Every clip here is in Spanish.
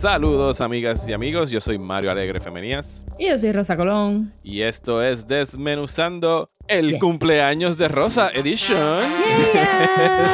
Saludos amigas y amigos, yo soy Mario Alegre Femenías Y yo soy Rosa Colón. y esto es Desmenuzando el Yes. cumpleaños de Rosa Edition.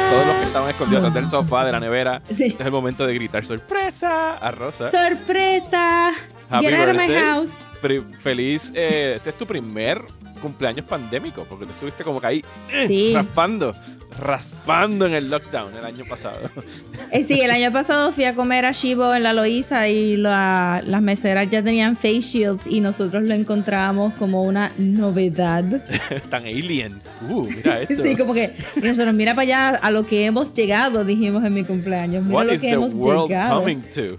Todos los que estaban escondidos atrás del sofá, de la nevera, Sí. este es el momento de gritar sorpresa a Rosa. ¡Sorpresa! Happy Get out of my birthday. house. Pri- feliz, eh, este es tu primer cumpleaños pandémico, porque tú estuviste como que ahí eh, Sí. raspando, raspando en el lockdown el año pasado. Eh, sí, el año pasado fui a comer a Shivo en la Loíza y la- las meseras ya tenían face shields y nosotros lo encontramos como una novedad. Tan alien. Uh, mira esto. Sí, como que nosotros mira para allá a lo que hemos llegado, dijimos en mi cumpleaños. Mira What lo is que the hemos world llegado. coming to?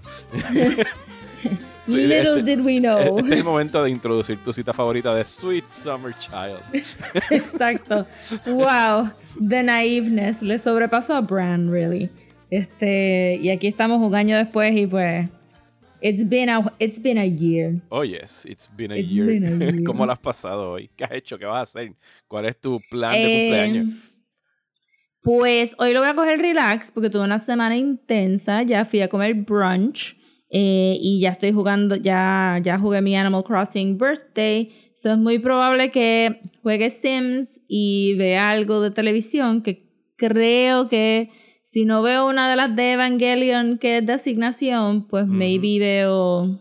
Little este- did we know. Este es el momento de introducir tu cita favorita de Sweet Summer Child. Exacto. Wow. The naiveness le sobrepasó a Bran, really. Este, y aquí estamos un año después y pues it's been a it's been a year. Oh, yes, it's been a It's year. been a year. ¿Cómo lo has pasado hoy? ¿Qué has hecho? ¿Qué vas a hacer? ¿Cuál es tu plan de Eh, cumpleaños? Pues hoy lo voy a coger relax porque tuve una semana intensa. Ya fui a comer brunch eh, y ya estoy jugando, ya, ya jugué mi Animal Crossing Birthday. So es muy probable que juegue Sims y vea algo de televisión que creo que si no veo una de las de Evangelion que es de asignación, pues maybe veo...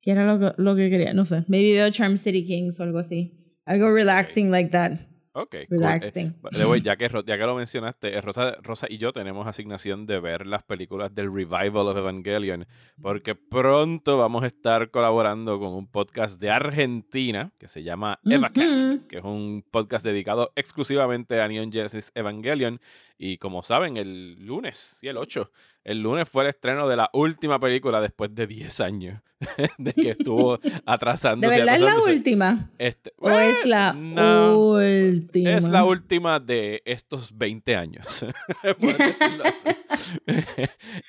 ¿Qué era lo que, lo que quería? No sé. Maybe veo Charm City Kings o algo así. Algo relaxing like that. Ok, cool. relaxing. Eh, by the way, ya, que, ya que lo mencionaste, eh, Rosa, Rosa y yo tenemos asignación de ver las películas del Revival of Evangelion, porque pronto vamos a estar colaborando con un podcast de Argentina que se llama EvaCast, que es un podcast dedicado exclusivamente a Neon Genesis Evangelion. Y como saben, el lunes, sí, el 8, el lunes fue el estreno de la última película después de 10 años de que estuvo ¿De atrasándose. verdad es la atrasándose. última? Este, ¿O es eh, la no. última? Es la última de estos 20 años.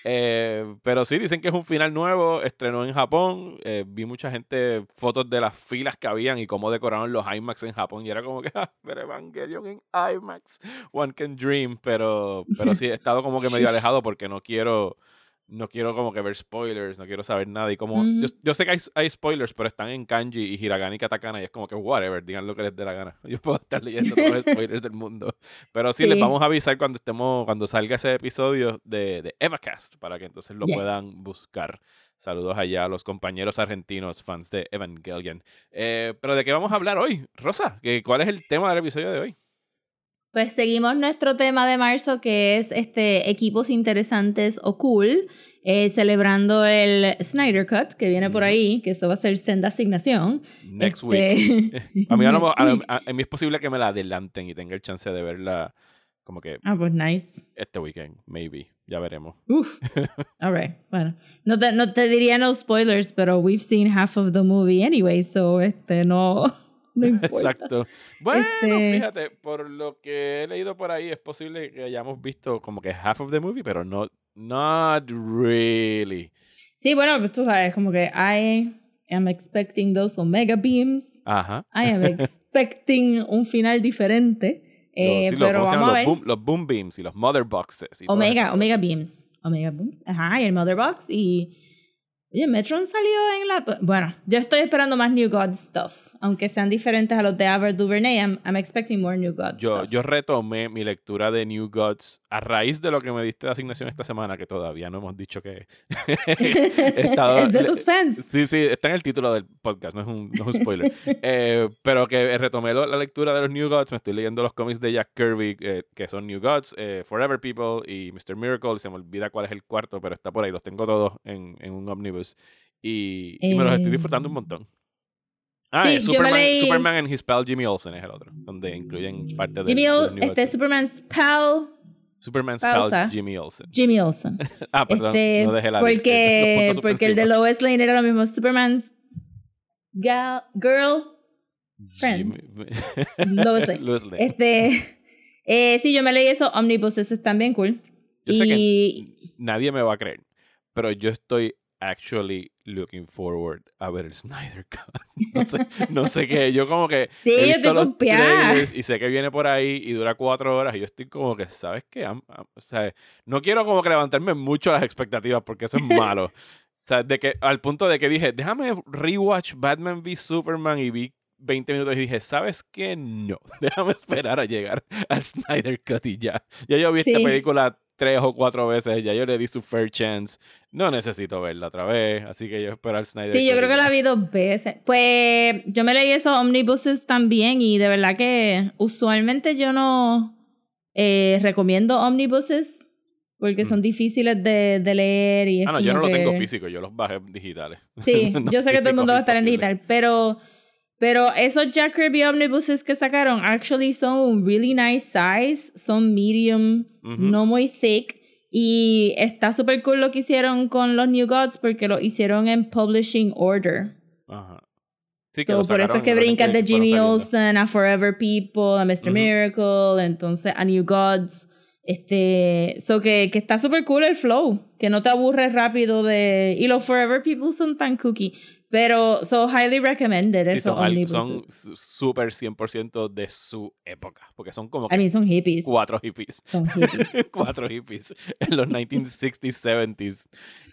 Eh, pero sí, dicen que es un final nuevo. Estrenó en Japón. Eh, vi mucha gente, fotos de las filas que habían y cómo decoraron los IMAX en Japón. Y era como que, ah, pero Evangelion en IMAX. One can dream. Pero, pero sí, he estado como que medio alejado porque no quiero. No quiero como que ver spoilers, no quiero saber nada. Y como. Yo, yo sé que hay, hay spoilers, pero están en kanji y hiragana y katakana. Y es como que, whatever, digan lo que les dé la gana. Yo puedo estar leyendo todos los spoilers del mundo. Pero sí, Sí. les vamos a avisar cuando estemos, cuando salga ese episodio de, de EvaCast, para que entonces lo Yes. puedan buscar. Saludos allá a los compañeros argentinos, fans de Evangelion. Eh, pero ¿de qué vamos a hablar hoy? Rosa, ¿qué- ¿cuál es el tema del episodio de hoy? Pues seguimos nuestro tema de marzo que es este equipos interesantes o cool, eh, celebrando el Snyder Cut que viene por ahí, que eso va a ser senda asignación. Next Este, week. A mí, lo a- a mí es posible que me la adelanten y tenga el chance de verla como que Ah, pues nice. este weekend, maybe. Ya veremos. Uf. All right. Bueno, no te, no te diría no spoilers, pero we've seen half of the movie anyway, so este no, no importa. Exacto. Bueno, Este- fíjate, por lo que he leído por ahí, es posible que hayamos visto como que half of the movie, pero no, not really. Sí, bueno, pues tú sabes, como que I am expecting those Omega Beams. Ajá. I am expecting un final diferente. Eh, sí, pero ¿cómo se vamos a ver. Los boom, los boom beams y los mother boxes. y Omega, Omega. Beams. Omega Beams. Ajá, y el Mother Box. Y. Oye, Metron salió en la. Bueno, yo estoy esperando más New God stuff. Aunque sean diferentes a los de Aver Duvernay, I'm, I'm expecting more New God Yo, stuff. yo retomé mi lectura de New Gods a raíz de lo que me diste de asignación esta semana, que todavía no hemos dicho que estado- es de suspense. Sí, sí, está en el título del podcast, no es un, no es un spoiler. Eh, pero que retomé lo- la lectura de los New Gods, me estoy leyendo los cómics de Jack Kirby, eh, que son New Gods, eh, Forever People y Mr. Miracle. Se me olvida cuál es el cuarto, pero está por ahí, los tengo todos en, en un omnibus. Y, y me los estoy Eh, disfrutando un montón. Ah, sí, es Superman, leí- Superman and His Pal Jimmy Olsen es el otro, donde incluyen parte de, Jimmy de los Ol- New este Gods. Superman's pal Superman's pausa. Pal Jimmy Olsen. Jimmy Olsen. Ah, perdón, Este, no dejé la porque, porque el de. Lois Lane era lo mismo. Superman's gal, girl friend. Lois Lane. Lois Lane. Este, eh, sí, yo me leí eso, Omnibuses están bien cool. Yo sé que y nadie me va a creer, pero yo estoy actually looking forward a ver el Snyder Cut. No sé, no sé qué, yo como que Sí, he yo visto los trailers y sé que viene por ahí y dura cuatro horas y yo estoy como que, ¿sabes qué? Am- am- o sea, no quiero como que levantarme mucho las expectativas porque eso es malo. o sea, de que, al punto de que dije, déjame rewatch Batman v Superman y vi 20 minutos y dije, ¿sabes qué? No, déjame esperar a llegar al Snyder Cut y ya. Ya yo vi esta Sí. película tres o cuatro veces, ya yo le di su fair chance. No necesito verla otra vez, así que yo espero al Snyder sí, yo creo que la vi dos veces. Pues yo me leí esos Omnibuses también y de verdad que usualmente yo no eh, recomiendo Omnibuses porque son difíciles de, de leer y Mm. Ah, no, yo no como lo tengo que- físico, yo los bajé digitales. Sí, No, yo sé que todo el mundo va a estar en digital, pero, pero esos Jack Kirby Omnibuses que sacaron actually son un really nice size, son medium, Ujú. no muy thick. Y está súper cool lo que hicieron con los New Gods porque lo hicieron en publishing order. Ajá. Sí, So, lo por eso es sacaron que brincas de Jimmy. Olsen a Forever People, a Mr. Ujú. Miracle, entonces a New Gods. Este, so que, que está súper cool el flow, que no te aburres rápido de... Y los Forever People son tan cookie. Pero, so highly recommended Sí, esos son, son súper 100% de su época, porque son como I que mean, son hippies. cuatro hippies. Son hippies. cuatro hippies en los 1960s, 70s,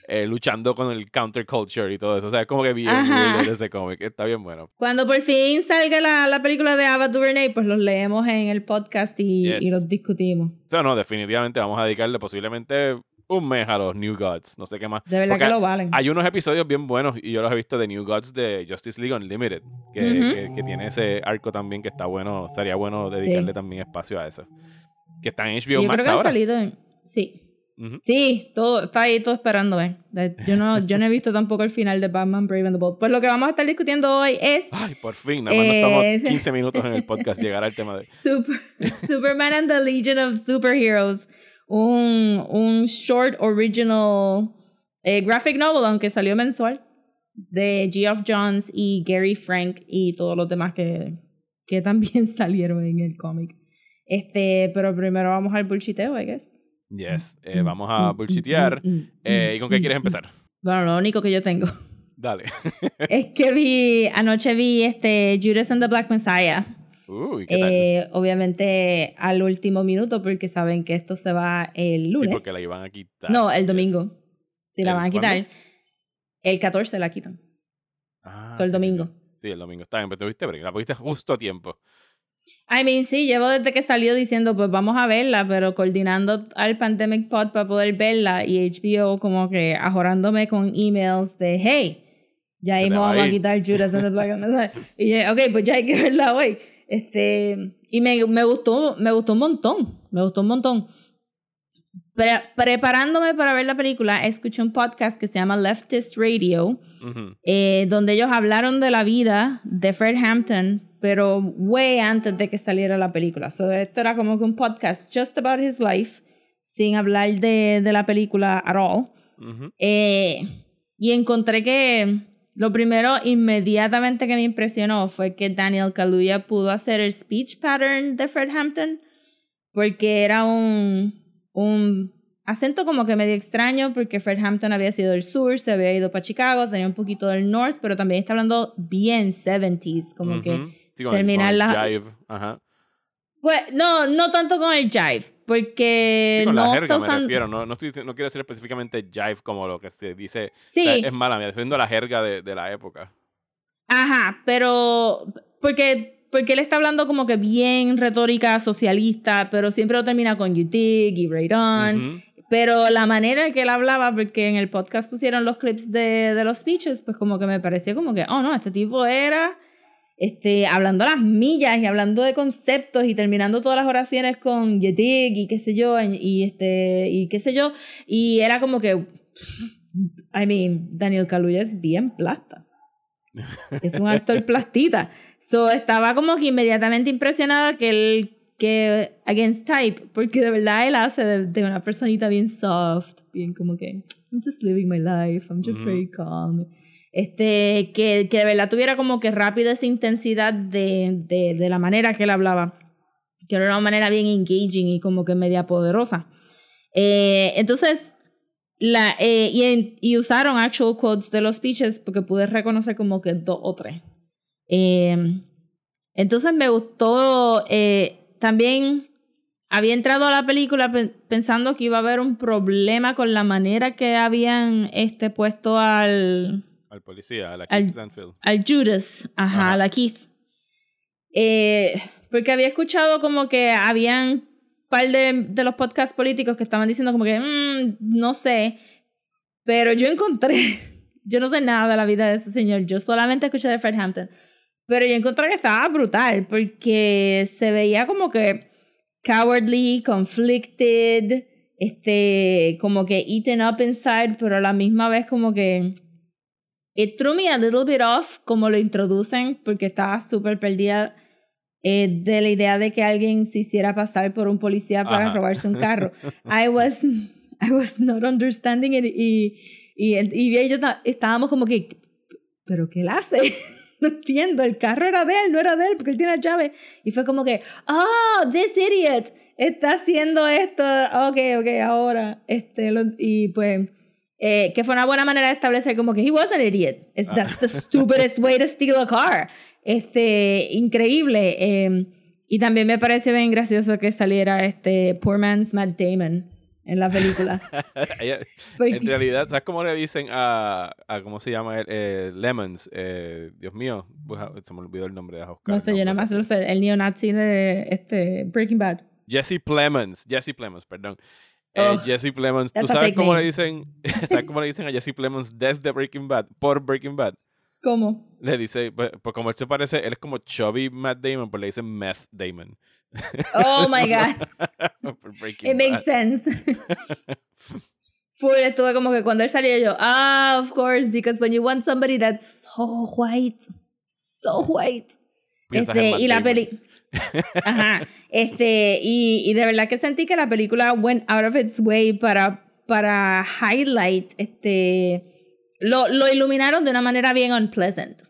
eh, luchando con el counterculture y todo eso. O sea, es como que bien weird ese cómic. Está bien bueno. Cuando por fin salga la, la película de Ava DuVernay, pues los leemos en el podcast y, Yes. y los discutimos. O sea, no, definitivamente vamos a dedicarle posiblemente un mes a los New Gods. No sé qué más. De verdad Porque que lo valen. Hay unos episodios bien buenos y yo los he visto de New Gods de Justice League Unlimited, que, Ujú. que- que tiene ese arco también que está bueno. Sería bueno dedicarle Sí. también espacio a eso. Que está en HBO yo Max creo que han ahora. salido en... Sí. Ujú. Sí, todo, está ahí todo esperándome. De- Yo no, yo no he visto tampoco el final de Batman Brave and the Bold. Pues lo que vamos a estar discutiendo hoy es Ay, por fin, nada más nos tomamos Eh, 15 minutos en el podcast llegar al tema de... Super- Superman and the Legion of Superheroes. Un, un short original eh, graphic novel, aunque salió mensual, de Geoff Johns y Gary Frank y todos los demás que, que también salieron en el cómic. Este, pero primero vamos al bullshiteo, I guess. Yes, eh, vamos a bullshitear. Eh, ¿Y con qué quieres empezar? Bueno, lo único que yo tengo Dale. es que vi, anoche vi este Judas and the Black Messiah. Uy, ¿qué tal? Eh, obviamente al último minuto porque saben que esto se va el Sí, lunes. porque la iban a quitar. no, el domingo. Si la ¿El van a quitar. cuándo? El 14 la quitan. Ah, So, el sí, sí, domingo. Sí, Sí, el domingo. Está bien, pero te viste, break, la pusiste justo a tiempo. I mean, sí, llevo desde que salió diciendo, pues vamos a verla, pero coordinando al Pandemic Pod para poder verla y HBO como que ajorándome con emails de, hey, ya mismo a vamos a quitar Judas and the Black Messiah. Y yo, ok, pues ya hay que verla hoy. Este, y me, me gustó, me gustó un montón, me gustó un montón. Pre- preparándome para ver la película, escuché un podcast que se llama Leftist Radio, Ujú. eh, donde ellos hablaron de la vida de Fred Hampton, pero way antes de que saliera la película. So, esto era como que un podcast just about his life, sin hablar de, de la película at all. Ujú. Eh, y encontré que lo primero inmediatamente que me impresionó fue que Daniel Kaluuya pudo hacer el speech pattern de Fred Hampton, porque era un, un acento como que medio extraño, porque Fred Hampton había sido del sur, se había ido para Chicago, tenía un poquito del north, pero también está hablando bien 70s, como que... Ujú. Sí, con el- terminar la- jive. Ajá. Pues no, no tanto con el jive, porque Sí, con no la jerga me usando- refiero. No, no, estoy, no quiero decir específicamente jive como lo que se dice. Sí. O sea, es mala, me estoy viendo la jerga de, de la época. Ajá, pero porque, porque él está hablando como que bien retórica socialista, pero siempre lo termina con you dig y right on. Ujú. Pero la manera en que él hablaba, porque en el podcast pusieron los clips de, de los speeches, pues como que me pareció como que, oh no, este tipo era este, hablando las millas y hablando de conceptos y terminando todas las oraciones con you dig y qué sé yo, y, este, y qué sé yo. Y era como que, I mean, Daniel Kaluuya es bien plasta. Es un actor plastita. So estaba como que inmediatamente impresionada que él, que Against Type, porque de verdad él hace de, de una personita bien soft, bien como que, I'm just living my life, I'm just Ujú. very calm. Este, que, que de verdad tuviera como que rápido esa intensidad de, de, de la manera que él hablaba. Que era una manera bien engaging y como que media poderosa. Eh, entonces, la, eh, y, y, usaron actual quotes de los speeches porque pude reconocer como que dos o tres. Eh, entonces me gustó eh, también. Había entrado a la película pensando que iba a haber un problema con la manera que habían este, puesto al. Al policía, a la Keith al, Al Judas, ajá, ajá. a la Keith. porque había escuchado como que habían par de, de, los podcasts políticos que estaban diciendo como que, mmm, no sé, pero yo encontré, yo no sé nada de la vida de ese señor, yo solamente escuché de Fred Hampton, pero yo encontré que estaba brutal porque se veía como que cowardly, conflicted, este, como que eaten up inside, pero a la misma vez como que it threw me a little bit off como lo introducen porque estaba súper perdida eh, de la idea de que alguien se hiciera pasar por un policía para Ajá. robarse un carro. I was, I was not understanding it y, y, y, y yo estábamos como que, ¿pero qué él hace? no entiendo, el carro era de él, no era de él, porque él tiene la llave. Y fue como que, oh, this idiot está haciendo esto, ok, ok, ahora. Este, lo, y pues, eh, que fue una buena manera de establecer como que he was an idiot. It's, that's the stupidest way to steal a car. Este, increíble. Eh, y también me parece bien gracioso que saliera este Poor Man's Matt Damon en la película. en realidad, ¿sabes cómo le dicen a, a cómo se llama él? Eh, Lemons? Eh, Dios mío, se me olvidó el nombre de Oscar. No sé, yo nada más lo sé, el neonazi de este, Breaking Bad. Jesse Plemons, Jesse Plemons, perdón. Eh, Jesse Plemons, ¿tú sabes cómo le dicen, ¿sabes cómo le dicen a Jesse Plemons desde Breaking Bad, por Breaking Bad? ¿Cómo? Le dice, pues, pues, como él se parece, él es como Chubby Matt Damon, pues le dicen Meth Damon. Oh my God. It makes sense. Fue, estuve como que cuando él salió yo, ah, of course, because when you want somebody that's so white, so white. Este, y la peli. Ajá. Este, y, y de verdad que sentí que la película went out of its way para, para highlight este lo, lo iluminaron de una manera bien unpleasant.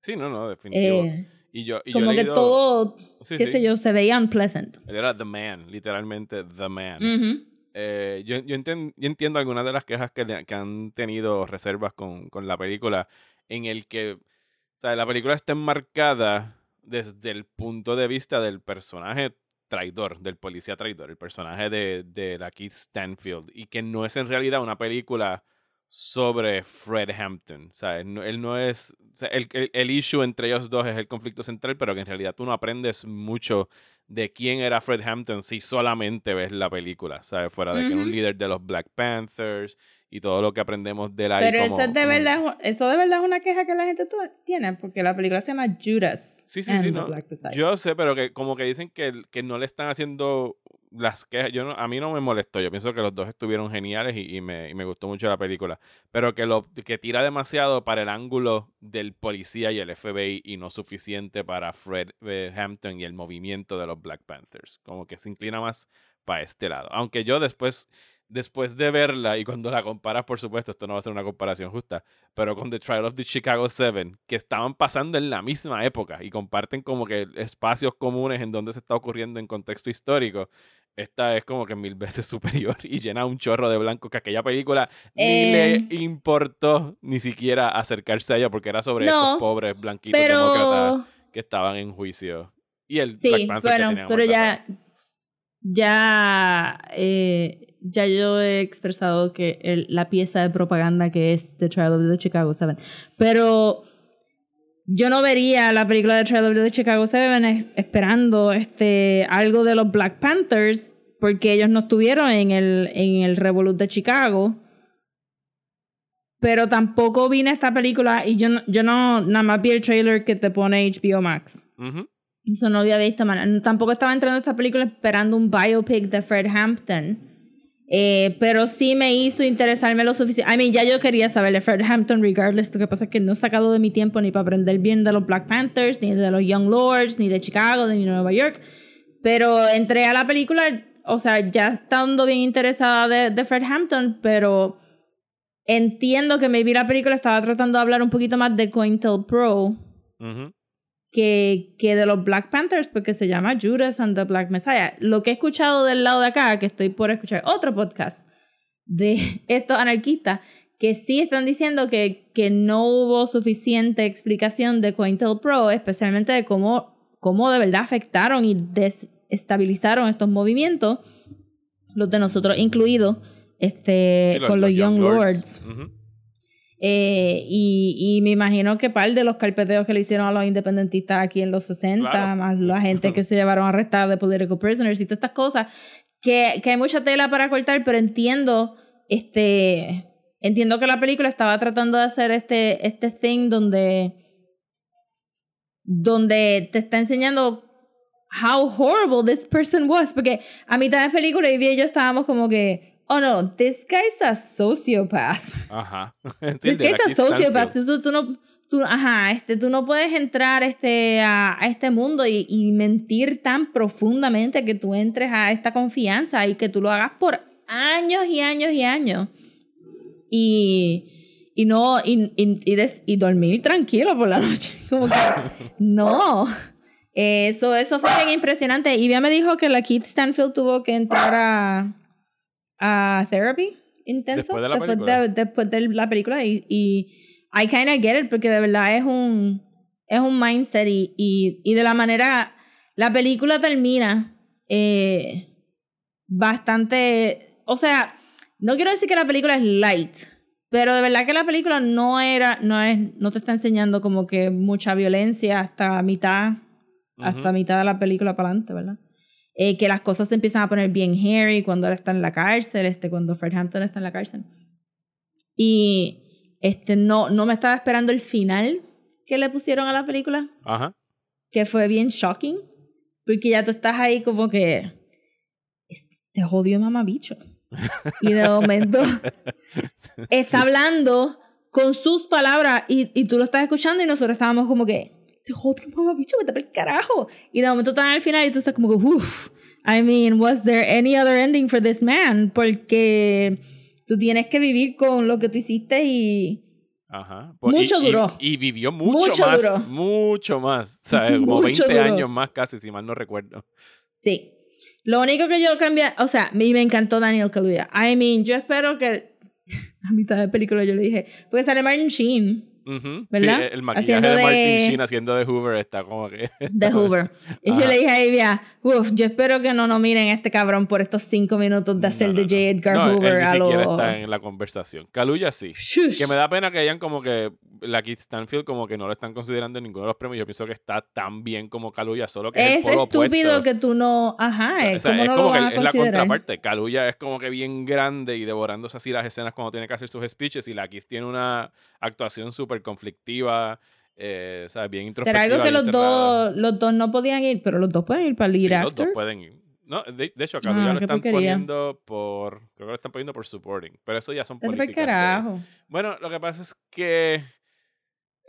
Sí, no, no, definitivo. Eh, y yo, y como yo que todo, sí, qué sí. sé yo, se veía unpleasant. Él era the man, literalmente the man. Uh -huh. eh, yo, yo, entiendo, yo, entiendo algunas de las quejas que, le, que han tenido reservas con, con, la película, en el que, o sea, la película está enmarcada desde el punto de vista del personaje traidor, del policía traidor, el personaje de, de la Keith Stanfield, y que no es en realidad una película sobre Fred Hampton. O sea, él no, él no es. O sea, el, el, el, issue entre ellos dos es el conflicto central, pero que en realidad tú no aprendes mucho de quién era Fred Hampton si solamente ves la película. ¿Sabes? Fuera de uh -huh. que era un líder de los Black Panthers y todo lo que aprendemos de la. Pero como, eso, de verdad, eso de verdad es una queja que la gente tiene, porque la película se llama Judas. Sí, sí, sí. No, yo sé, pero que como que dicen que, que no le están haciendo las quejas, yo no, a mí no me molestó, yo pienso que los dos estuvieron geniales y, y, me, y, me, gustó mucho la película, pero que lo que tira demasiado para el ángulo del policía y el FBI y no suficiente para Fred eh, Hampton y el movimiento de los Black Panthers, como que se inclina más para este lado, aunque yo después después de verla y cuando la comparas, por supuesto, esto no va a ser una comparación justa, pero con The Trial of the Chicago Seven, que estaban pasando en la misma época y comparten como que espacios comunes en donde se está ocurriendo en contexto histórico, esta es como que mil veces superior y llena un chorro de blanco que aquella película eh... ni le Em. importó ni siquiera acercarse a ella porque era sobre no, estos pobres blanquitos pero... demócratas que estaban en juicio. Y el sí, Black Panther bueno, que pero ya, ya eh, ya yo he expresado que la pieza de propaganda que es The Trial of the Chicago Seven. Pero yo no vería la película de Trial of the Chicago Seven esperando este, algo de los Black Panthers, porque ellos no estuvieron en el, en el Revolut de Chicago. Pero tampoco vine a esta película y yo, yo no, nada más vi el trailer que te pone HBO Max. Uh. Eso no había visto, man. Tampoco estaba entrando a esta película esperando un biopic de Fred Hampton. Eh, pero sí me hizo interesarme lo suficiente. I mean, ya yo quería saber de Fred Hampton, regardless. Lo que pasa es que no he sacado de mi tiempo ni para aprender bien de los Black Panthers, ni de los Young Lords, ni de Chicago, ni de Nueva York. Pero entré a la película, o sea, ya estando bien interesada de, de Fred Hampton, pero entiendo que maybe la película estaba tratando de hablar un poquito más de COINTELPRO Ujú. Que, que de los Black Panthers, porque se llama Judas and the Black Messiah. Lo que he escuchado del lado de acá, que estoy por escuchar otro podcast de estos anarquistas, que sí están diciendo que, que no hubo suficiente explicación de COINTELPRO, especialmente de cómo, cómo de verdad afectaron y desestabilizaron estos movimientos, los de nosotros incluidos, este, con los, Young Lords. Eh, y, y me imagino que par de los carpeteos que le hicieron a los independentistas aquí en los 60, Claro. más la gente que se llevaron arrestada de political prisoners y todas estas cosas, que, que hay mucha tela para cortar, pero entiendo, este, entiendo que la película estaba tratando de hacer este, este thing donde, donde te está enseñando how horrible this person was, porque a mitad de película y yo estábamos como que, oh no, this guy's a sociopath. Ajá. La es Keith sociopath. Tú, tú no, tú, ajá, este, tú no puedes entrar este, a, a este mundo y, y mentir tan profundamente que tú entres a esta confianza y que tú lo hagas por años y años y años. Y, y no, y, y, y, des- y dormir tranquilo por la noche. Como que, no. Eso, eso fue bien impresionante. Y ya me dijo que la Keith Stanfield tuvo que entrar a, a therapy intenso Después de la después película. de, después de la película y, y I kind of get it porque de verdad es un es un mindset y, y, y de la manera la película termina eh, bastante o sea no quiero decir que la película es light pero de verdad que la película no era no es no te está enseñando como que mucha violencia hasta mitad hasta mitad de la película para adelante verdad eh, que las cosas se empiezan a poner bien hairy cuando él está en la cárcel, este, cuando Fred Hampton está en la cárcel. Y este, no, no me estaba esperando el final que le pusieron a la película, Ajá. que fue bien shocking, porque ya tú estás ahí como que, te jodió mamabicho. Y de momento está hablando con sus palabras y, y tú lo estás escuchando y nosotros estábamos como que, te jodió mamabicho, vete para el carajo. Y de momento están al final y tú estás como uff, I mean, was there any other ending for this man? Porque tú tienes que vivir con lo que tú hiciste y... Ajá. Mucho y, y- duró. Y, vivió mucho, Mucho más. duró. Mucho más. O sea, como Mucho 20 duró. años más casi, si mal no recuerdo. Sí. Lo único que yo cambié, o sea, me, me encantó Daniel Kaluuya. I mean, yo espero que a mitad de película yo le dije, porque sale Martin Sheen Sí, el maquillaje Haciendo de de- Martin Sheen haciendo de Hoover está como que. de Hoover. Y yo le dije a Ivia, uff, yo espero que no nominen a este cabrón por estos cinco minutos de hacer No, no, de. J. Edgar No, él Hoover ni a lo... está en la conversación. Kaluuya sí. Shush. Que me da pena que hayan como que la Keith Stanfield como que no lo están considerando en ninguno de los premios. Yo pienso que está tan bien como Kaluuya, solo que es, Es el polo estúpido opuesto. que tú no... Ajá, O sea, eh, o sea, ¿cómo es no como que es la contraparte. Kaluuya es como que bien grande y devorándose así las escenas cuando tiene que hacer sus speeches y la Keith tiene una actuación súper conflictiva, eh, o sea, bien introspectiva. Será algo que los cerrada. dos, los dos no podían ir, pero los dos pueden ir para el lead Sí, los dos pueden ir. No, de, de hecho, a Kaluuya Ah, lo están porquería. poniendo por. Creo que lo están poniendo por supporting. Pero eso ya son políticas. de- carajo. Bueno, lo que pasa es que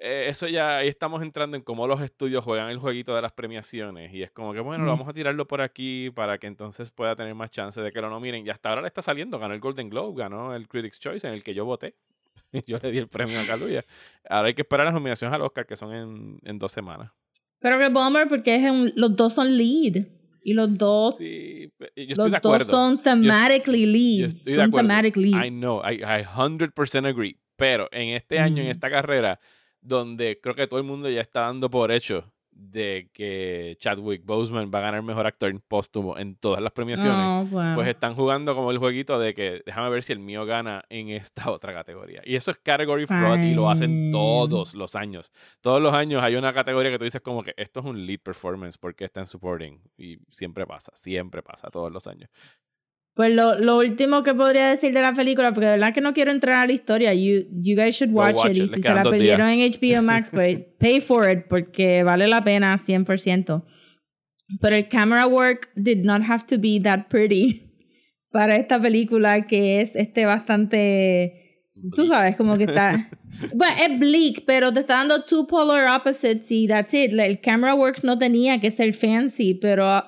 eh, eso ya, ahí estamos entrando en cómo los estudios juegan el jueguito de las premiaciones. Y es como que, bueno, lo Mm. vamos a tirarlo por aquí para que entonces pueda tener más chance de que lo nominen. Y hasta ahora le está saliendo, ganó el Golden Globe, ganó el Critics' Choice, en el que yo voté. yo le di el premio a Kaluuya. Ahora hay que esperar las nominaciones al Oscar, que son en, en dos semanas. Pero que bummer porque es un- los dos son lead. Y los dos, Sí, yo estoy los de dos acuerdo. son thematically Yo leads. de Son acuerdo. thematic leads. I know, I, I 100% agree. Pero en este año, en esta carrera, donde creo que todo el mundo ya está dando por hecho de que Chadwick Boseman va a ganar mejor actor póstumo en todas las premiaciones, Oh, wow. pues están jugando como el jueguito de que déjame ver si el mío gana en esta otra categoría. Y eso es category fraud y lo hacen todos los años. Todos los años hay una categoría que tú dices como que esto es un lead performance porque está en supporting. Y siempre pasa, siempre pasa, todos los años. Pues lo, lo último que podría decir de la película, porque de verdad que no quiero entrar a la historia, you, you guys should watch, watch it. it, Y si se la perdieron en HBO Max, pues pay for it, porque vale la pena 100%. Pero el camera work did not have to be that pretty para esta película que es este bastante... Tú sabes, como que está... Bueno, es bleak, pero te está dando two polar opposites y that's it. El camera work no tenía que ser fancy, pero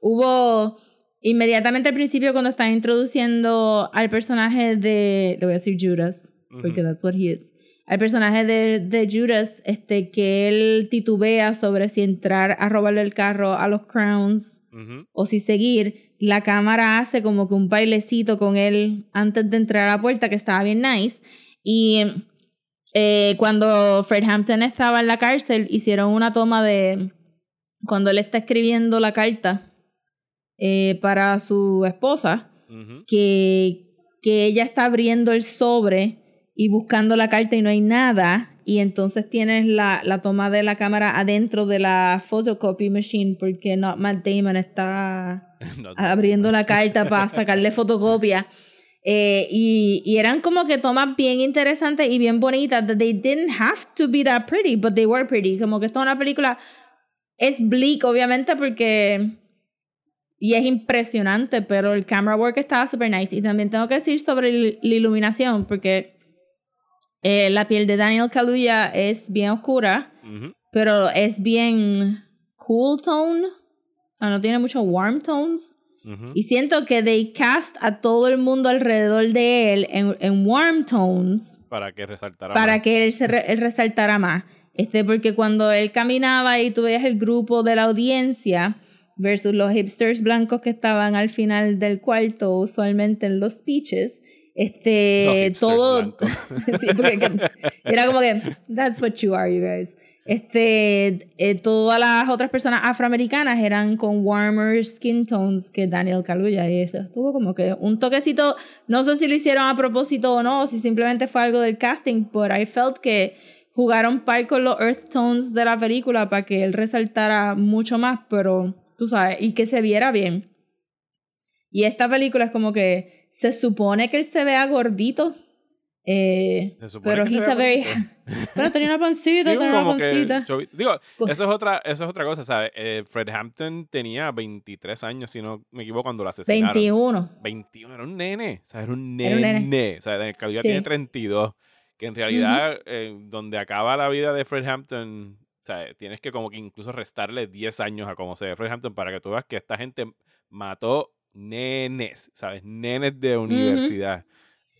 hubo inmediatamente al principio cuando están introduciendo al personaje de, le voy a decir Judas, porque Ujú. that's what he is. Al personaje de, de Judas, este, que él titubea sobre si entrar a robarle el carro a los Crowns Ujú. o si seguir, la cámara hace como que un bailecito con él antes de entrar a la puerta, que estaba bien nice. Y eh, cuando Fred Hampton estaba en la cárcel, hicieron una toma de cuando él está escribiendo la carta eh, para su esposa, Ujú. que, que ella está abriendo el sobre y buscando la carta y no hay nada. Y entonces tienes la, la toma de la cámara adentro de la photocopy machine porque no, Matt Damon está abriendo la carta para sacarle fotocopia. Eh, y, y eran como que tomas bien interesantes y bien bonitas. that They didn't have to be that pretty, but they were pretty. Como que esta es una película. Es bleak, obviamente, porque. Y es impresionante, pero el camera work estaba super nice. Y también tengo que decir sobre la iluminación, porque eh, la piel de Daniel Kaluuya es bien oscura, Ujú. pero es bien cool tone. O sea, no tiene muchos warm tones. Ujú. Y siento que they cast a todo el mundo alrededor de él en, en warm tones Para que resaltara para más. que él se re- él resaltara más. Este, porque cuando él caminaba y tú veías el grupo de la audiencia versus los hipsters blancos que estaban al final del cuarto, usualmente en los speeches, este, Los todo, sí, porque que- era como que, that's what you are, you guys. Este, eh, todas las otras personas afroamericanas eran con warmer skin tones que Daniel Kaluuya y eso estuvo como que un toquecito, no sé si lo hicieron a propósito o no, o si simplemente fue algo del casting, pero I felt que jugaron par con los earth tones de la película para que él resaltara mucho más, pero tú sabes, y que se viera bien. Y esta película es como que se supone que él se vea gordito. Eh, Se supone pero que se very pero tenía una pancita, Sí, tenía una pancita. chovi- digo, eso es otra, eso es otra cosa, ¿sabes? Eh, Fred Hampton tenía 23 años, si no me equivoco, cuando lo asesinaron. 21. 21, era un nene, o sea, era un Era un nene. nene. O sea, Daniel Kaluuya Sí. tiene 32, que en realidad, eh, donde acaba la vida de Fred Hampton, o sea, tienes que como que incluso restarle 10 años a como se ve Fred Hampton para que tú veas que esta gente mató nenes, ¿sabes? Nenes de universidad.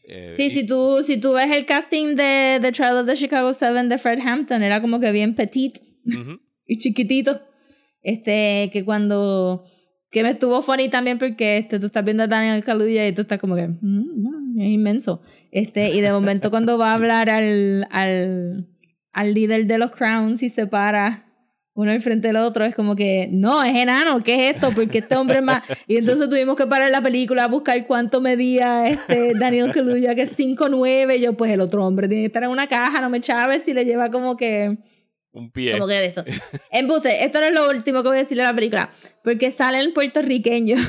Eh, Sí, y- si tú, si tú ves el casting de The Trial of the Chicago Seven de Fred Hampton, era como que bien petit y chiquitito. Este, que cuando. Que me estuvo funny también porque este, tú estás viendo a Daniel Kaluuya y tú estás como que. "Mm, no, es inmenso. Este, y de momento cuando va a hablar al, al, al líder de los Crowns y se para uno al frente del otro, es como que, no, es enano, ¿qué es esto? Porque este hombre es más... Y entonces tuvimos que parar la película a buscar cuánto medía este Daniel Kaluuya, que es 5'9", yo, pues el otro hombre tiene que estar en una caja, no me chaves si le lleva como que... Un pie. Como que de esto. Embuste, esto no es lo último que voy a decirle de la película, porque salen puertorriqueños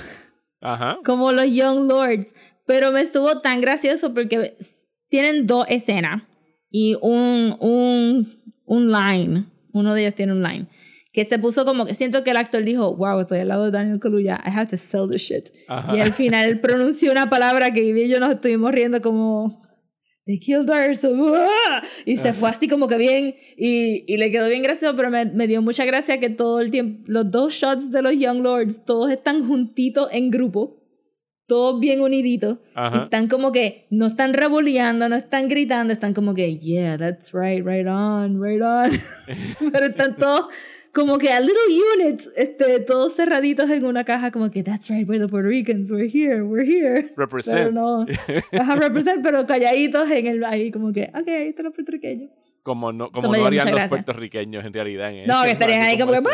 Ajá. como los Young Lords, pero me estuvo tan gracioso porque tienen dos escenas y un, un, un line, uno de ellos tiene un line, que se puso como que siento que el actor dijo, wow, estoy al lado de Daniel Kaluuya, I have to sell this shit. Ajá. Y al final él pronunció una palabra que Ivy y yo nos estuvimos riendo como... They killed our son", ¡ah! Y se fue así como que bien. Y, y le quedó bien gracioso, pero me, me dio mucha gracia que todo el tiempo, los dos shots de los Young Lords, todos están juntitos en grupo. Todos bien uniditos. Ajá. están como que, no están rebuleando, no están gritando, están como que, yeah, that's right, right on, right on. pero están todos como que a little units, este, todos cerraditos en una caja, como que, that's right, we're the Puerto Ricans, we're here, we're here. Pero Represent. no, ajá, represent, pero calladitos en el ahí, como que, ok, ahí están los puertorriqueños. Como no, como me no harían los gracia. puertorriqueños en realidad. en No, que estarían ahí como que, ese. "¡Ah!",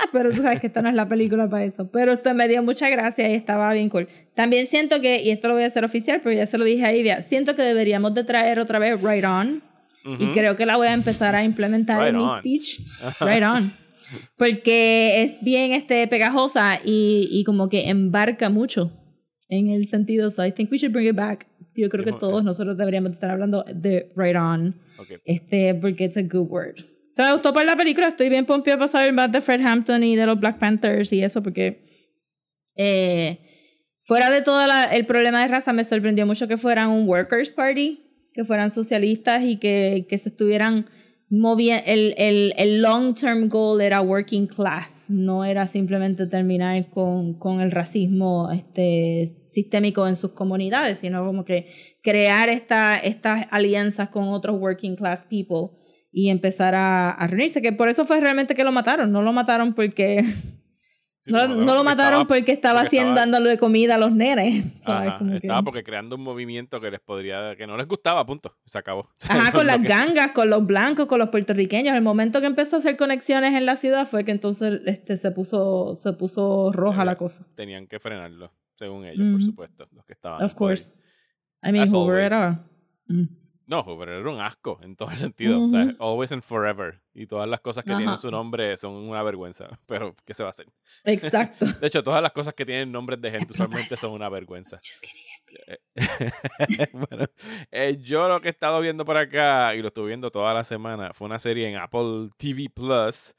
pero tú sabes que esta no es la película para eso. Pero esto me dio mucha gracia y estaba bien cool. También siento que, y esto lo voy a hacer oficial, pero ya se lo dije a Ivia, siento que deberíamos de traer otra vez Right On. Y Ujú. creo que la voy a empezar a implementar en Right mi on. speech. Right on. Porque es bien este, pegajosa y, y como que embarca mucho en el sentido. So I think we should bring it back. Yo creo que todos nosotros deberíamos estar hablando de Right On. Ok. Este, porque it's a good word. So, me gustó por la película. Estoy bien pompeada para saber más de Fred Hampton y de los Black Panthers y eso, porque eh, fuera de todo la- el problema de raza, me sorprendió mucho que fueran un workers' party, que fueran socialistas y que, que se estuvieran movía, el, el, el long-term goal era working class, no era simplemente terminar con, con el racismo este, sistémico en sus comunidades, sino como que crear esta, estas alianzas con otros working class people y empezar a, a reunirse, que por eso fue realmente que lo mataron, no lo mataron porque Sí, no, no, no lo mataron estaba- porque estaba porque haciendo estaba- dándole comida a los nenes. ¿sabes? Ajá, Como que- estaba porque creando un movimiento que les podría, que no les gustaba, punto. Se acabó. Ajá, con las gangas, con los blancos, con los puertorriqueños. El momento que empezó a hacer conexiones en la ciudad fue que entonces este, se puso se puso roja la cosa. Tenían que frenarlo, según ellos, por Ujú. supuesto, los que estaban. Of course. I mean, As Hoover always. era... Mm. No, Hoover era un asco en todo el sentido. O sea, always and forever. Y todas las cosas que tienen su nombre son una vergüenza. Pero, ¿qué se va a hacer? Exacto. De hecho, todas las cosas que tienen nombres de gente usualmente son una vergüenza. Just kidding. bueno, eh, yo lo que he estado viendo por acá y lo estuve viendo toda la semana fue una serie en Apple TV Plus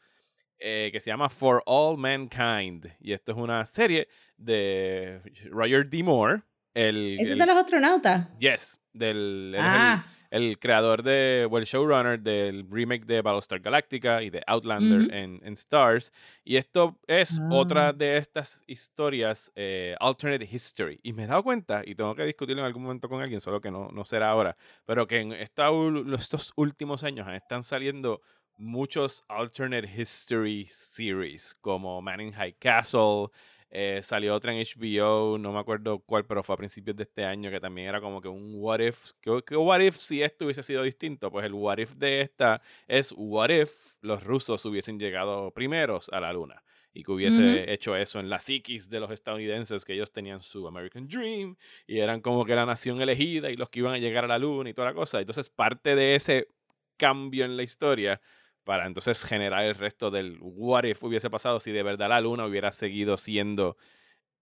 eh, que se llama For All Mankind. Y esto es una serie de Roger D. Moore. El, ¿Ese es el- de los astronautas? Yes, del, es el- Ah, el creador de, o el showrunner del remake de Battlestar Galactica y de Outlander en, en Stars. Y esto es Ah. otra de estas historias eh, alternate history. Y me he dado cuenta, y tengo que discutirlo en algún momento con alguien, solo que no, no será ahora, pero que en esta estos últimos años están saliendo muchos alternate history series, como Man in High Castle. Eh, salió otra en HBO, no me acuerdo cuál, pero fue a principios de este año, que también era como que un what if. ¿Qué, qué what if si esto hubiese sido distinto? Pues el what if de esta es what if los rusos hubiesen llegado primeros a la luna y que hubiese hecho eso en la psiquis de los estadounidenses, que ellos tenían su American Dream y eran como que la nación elegida y los que iban a llegar a la luna y toda la cosa. Entonces, parte de ese cambio en la historia para entonces generar el resto del what if hubiese pasado si de verdad la luna hubiera seguido siendo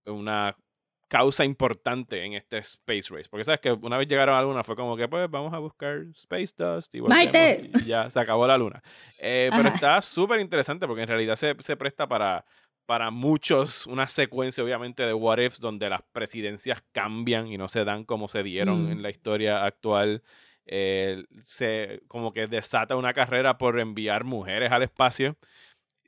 una causa importante en este space race. Porque sabes que una vez llegaron a la luna fue como que pues vamos a buscar space dust y, y ya se acabó la luna. Eh, pero está súper interesante porque en realidad se, se presta para, para muchos, una secuencia obviamente de what ifs donde las presidencias cambian y no se dan como se dieron Mm. en la historia actual. Eh, se como que desata una carrera por enviar mujeres al espacio.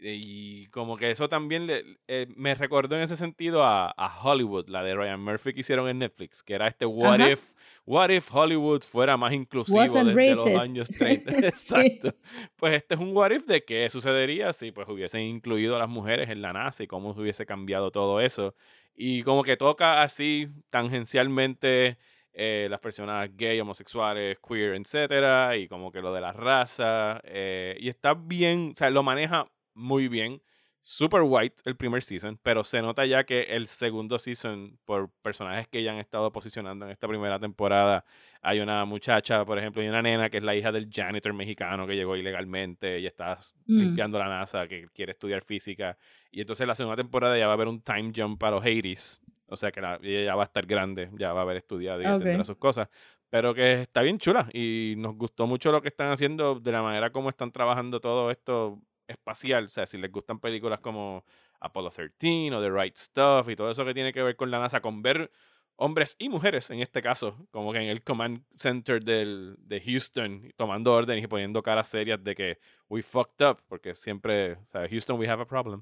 Y como que eso también le- eh, me recordó en ese sentido a, a Hollywood, la de Ryan Murphy que hicieron en Netflix, que era este What Ajá. if, what if Hollywood fuera más inclusivo Wasn't desde los años 30. Exacto. Pues este es un what if de qué sucedería si pues hubiesen incluido a las mujeres en la NASA y cómo se hubiese cambiado todo eso. Y como que toca así tangencialmente eh, las personas gay, homosexuales, queer, etcétera, y como que lo de la raza. eh, y está bien, o sea, lo maneja muy bien. Super white el primer season, pero se nota ya que el segundo season, por personajes que ya han estado posicionando en esta primera temporada, hay una muchacha, por ejemplo, y una nena que es la hija del janitor mexicano que llegó ilegalmente y está Mm. limpiando la NASA, que quiere estudiar física. Y entonces la segunda temporada ya va a haber un time jump a los 80s. O sea que la- ella ya va a estar grande, ya va a haber estudiado y ya Ok. tendrá sus cosas. Pero que está bien chula y nos gustó mucho lo que están haciendo, de la manera como están trabajando todo esto espacial. O sea, si les gustan películas como Apollo 13 o The Right Stuff y todo eso que tiene que ver con la NASA, con ver hombres y mujeres en este caso, como que en el command center del, de Houston, tomando órdenes y poniendo caras serias de que we fucked up, porque siempre, o sea, Houston, we have a problem.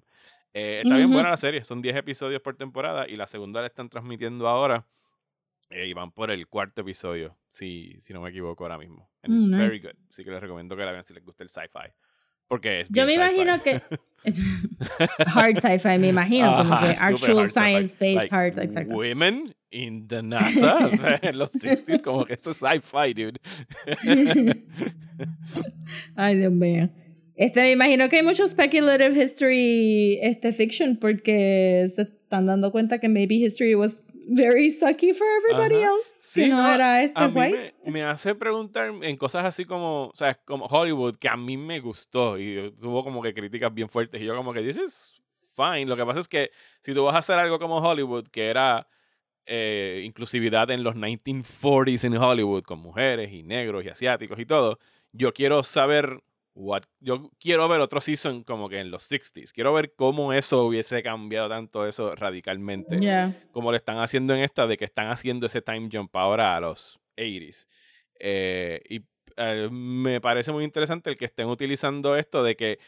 Eh, está bien buena la serie, son 10 episodios por temporada y la segunda la están transmitiendo ahora eh, y van por el cuarto episodio, si, si no me equivoco ahora mismo. And it's Mm, very nice. good, así que les recomiendo que la vean si les gusta el sci-fi. Porque es Yo me imagino que hard sci-fi, me imagino, como que actual hard sci-fi. science based Like, hard, exacto. Women in the NASA, o sea, en los 60s, como que eso es sci-fi, dude. Ay, Dios mío. Este, me imagino que hay mucho speculative history este, fiction porque se están dando cuenta que maybe history was very sucky for everybody Ajá. else. Sí, que no, no, era este a mí white. me, me hace preguntar en cosas así como, o sea, como Hollywood, que a mí me gustó y tuvo como que críticas bien fuertes y yo como que is fine. Lo que pasa es que si tú vas a hacer algo como Hollywood, que era eh, inclusividad en los 1940s en Hollywood, con mujeres y negros y asiáticos y todo, yo quiero saber what, yo quiero ver otro season como que en los 60s. Quiero ver cómo eso hubiese cambiado tanto eso radicalmente Yeah. como lo están haciendo en esta, de que están haciendo ese time jump ahora a los 80s. Eh, y eh, me parece muy interesante el que estén utilizando esto de que,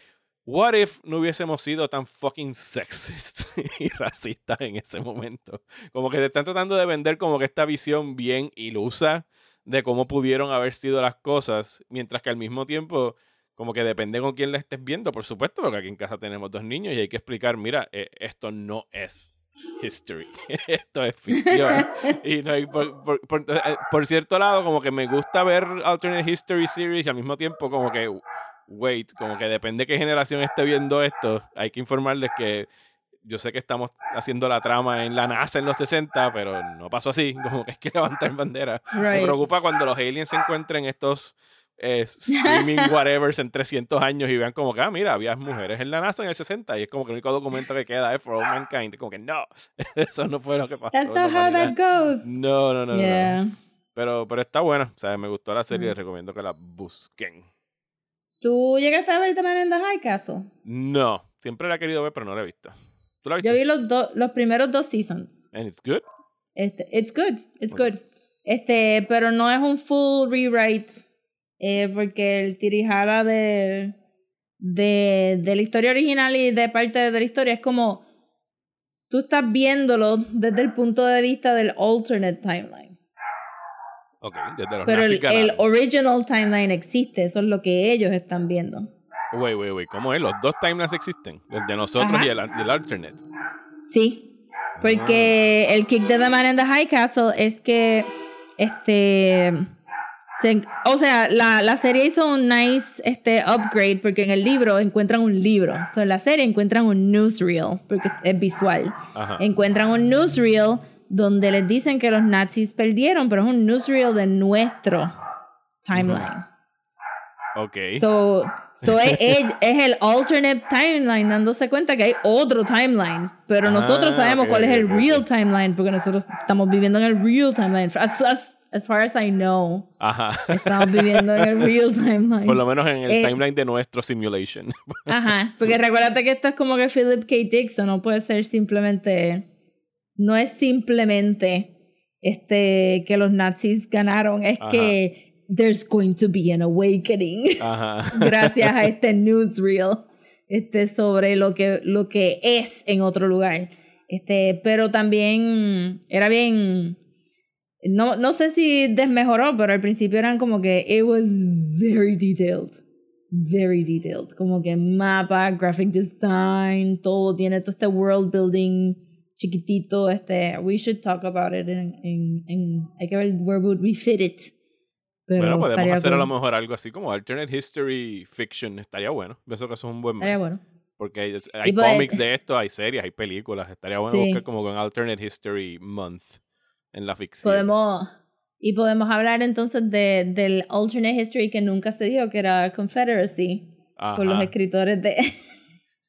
what if no hubiésemos sido tan fucking sexist y racistas en ese momento? Como que te están tratando de vender como que esta visión bien ilusa de cómo pudieron haber sido las cosas, mientras que al mismo tiempo, como que depende con quién la estés viendo, por supuesto, porque aquí en casa tenemos dos niños y hay que explicar, mira, eh, esto no es history, esto es ficción. y no hay, por, por- por- eh, por cierto lado, como que me gusta ver alternate history series y al mismo tiempo como que, wait, como que depende qué generación esté viendo esto, hay que informarles que yo sé que estamos haciendo la trama en la NASA en los 60, pero no pasó así, como que hay que levantar bandera. Me preocupa cuando los aliens se encuentren estos eh, streaming whatevers en 300 años y vean como que, ah, mira, había mujeres en la NASA en el 60 y es como que el único documento que queda es For All Mankind. Como que no, eso no fue lo que pasó. That's not how that goes. No, no, no, no, no. Yeah. Pero, pero está buena. O sea, me gustó la serie, les Nice. recomiendo que la busquen. ¿Tú llegaste a ver también en The High Castle? No, siempre la he querido ver, pero no la he visto. ¿Tú la viste? Yo vi los, do- los primeros dos seasons. And it's good. Este, it's good, it's Ok. good. Este, pero no es un full rewrite. Eh, porque el tirijara de, de, de la historia original y de parte de la historia es como. Tú estás viéndolo desde el punto de vista del alternate timeline. Ok, desde los Pero el, el original timeline existe, eso es lo que ellos están viendo. Wait, wait, wait. ¿Cómo es? Los dos timelines existen. El de nosotros Ajá. y el, el alternate. Sí. Porque el kick de The Man in the High Castle es que este se- o sea, la, la serie hizo un nice este, upgrade porque en el libro encuentran un libro. So, en la serie encuentran un newsreel porque es visual. Ajá. Encuentran un newsreel donde les dicen que los nazis perdieron, pero es un newsreel de nuestro timeline. Ok. So, so es, es- es el alternate timeline dándose cuenta que hay otro timeline. Pero nosotros Ah, sabemos ok, cuál es el ok, real timeline porque nosotros estamos viviendo en el real timeline. As, as, as far as I know, Ajá. estamos viviendo en el real timeline. Por lo menos en el Eh, timeline de nuestro simulation. Ajá, porque recuérdate que esto es como que Philip K. Dixon, no puede ser simplemente, no es simplemente este que los nazis ganaron, es Ajá. que there's going to be an awakening. Ajá. gracias a este newsreel este, sobre lo que, lo que es en otro lugar. Este, pero también era bien. No, no sé si desmejoró, pero al principio eran como que it was very detailed. Very detailed. Como que mapa, graphic design, todo tiene todo este world building chiquitito. Este, we should talk about it en, en, en- hay que ver where would we fit it. Pero bueno, podemos hacer a lo mejor algo así como alternate history fiction. Estaría bueno. Pienso que eso es un buen Estaría bueno. Porque hay, hay pues- cómics de esto, hay series, hay películas. Estaría bueno Sí. buscar como con alternate history month en la ficción. Podemos. Y podemos hablar entonces de, del alternate history que nunca se dio, que era Confederacy, con los escritores de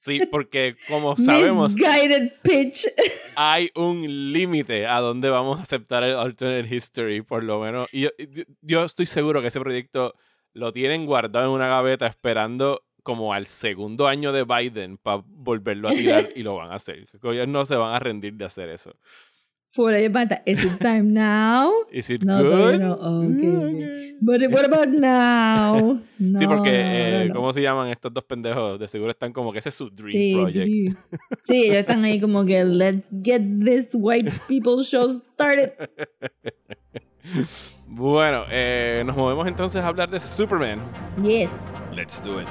Sí, porque como sabemos, Misguided Pitch. hay un límite a donde vamos a aceptar el alternate history, por lo menos. Y yo, yo- yo estoy seguro que ese proyecto lo tienen guardado en una gaveta esperando como al segundo año de Biden para volverlo a tirar y lo van a hacer. Ellos no se van a rendir de hacer eso. Fuera de pantalla. Is it time now? Is it No, good? no. Okay, Mm, okay. But what about now? No, Sí, porque, eh. ¿cómo se llaman estos dos pendejos? De seguro están como que ese es su dream Sí, project. dream. sí, ellos están ahí como que let's get this white people show started. Bueno, eh, nos movemos entonces a hablar de Superman. Yes. Let's do it.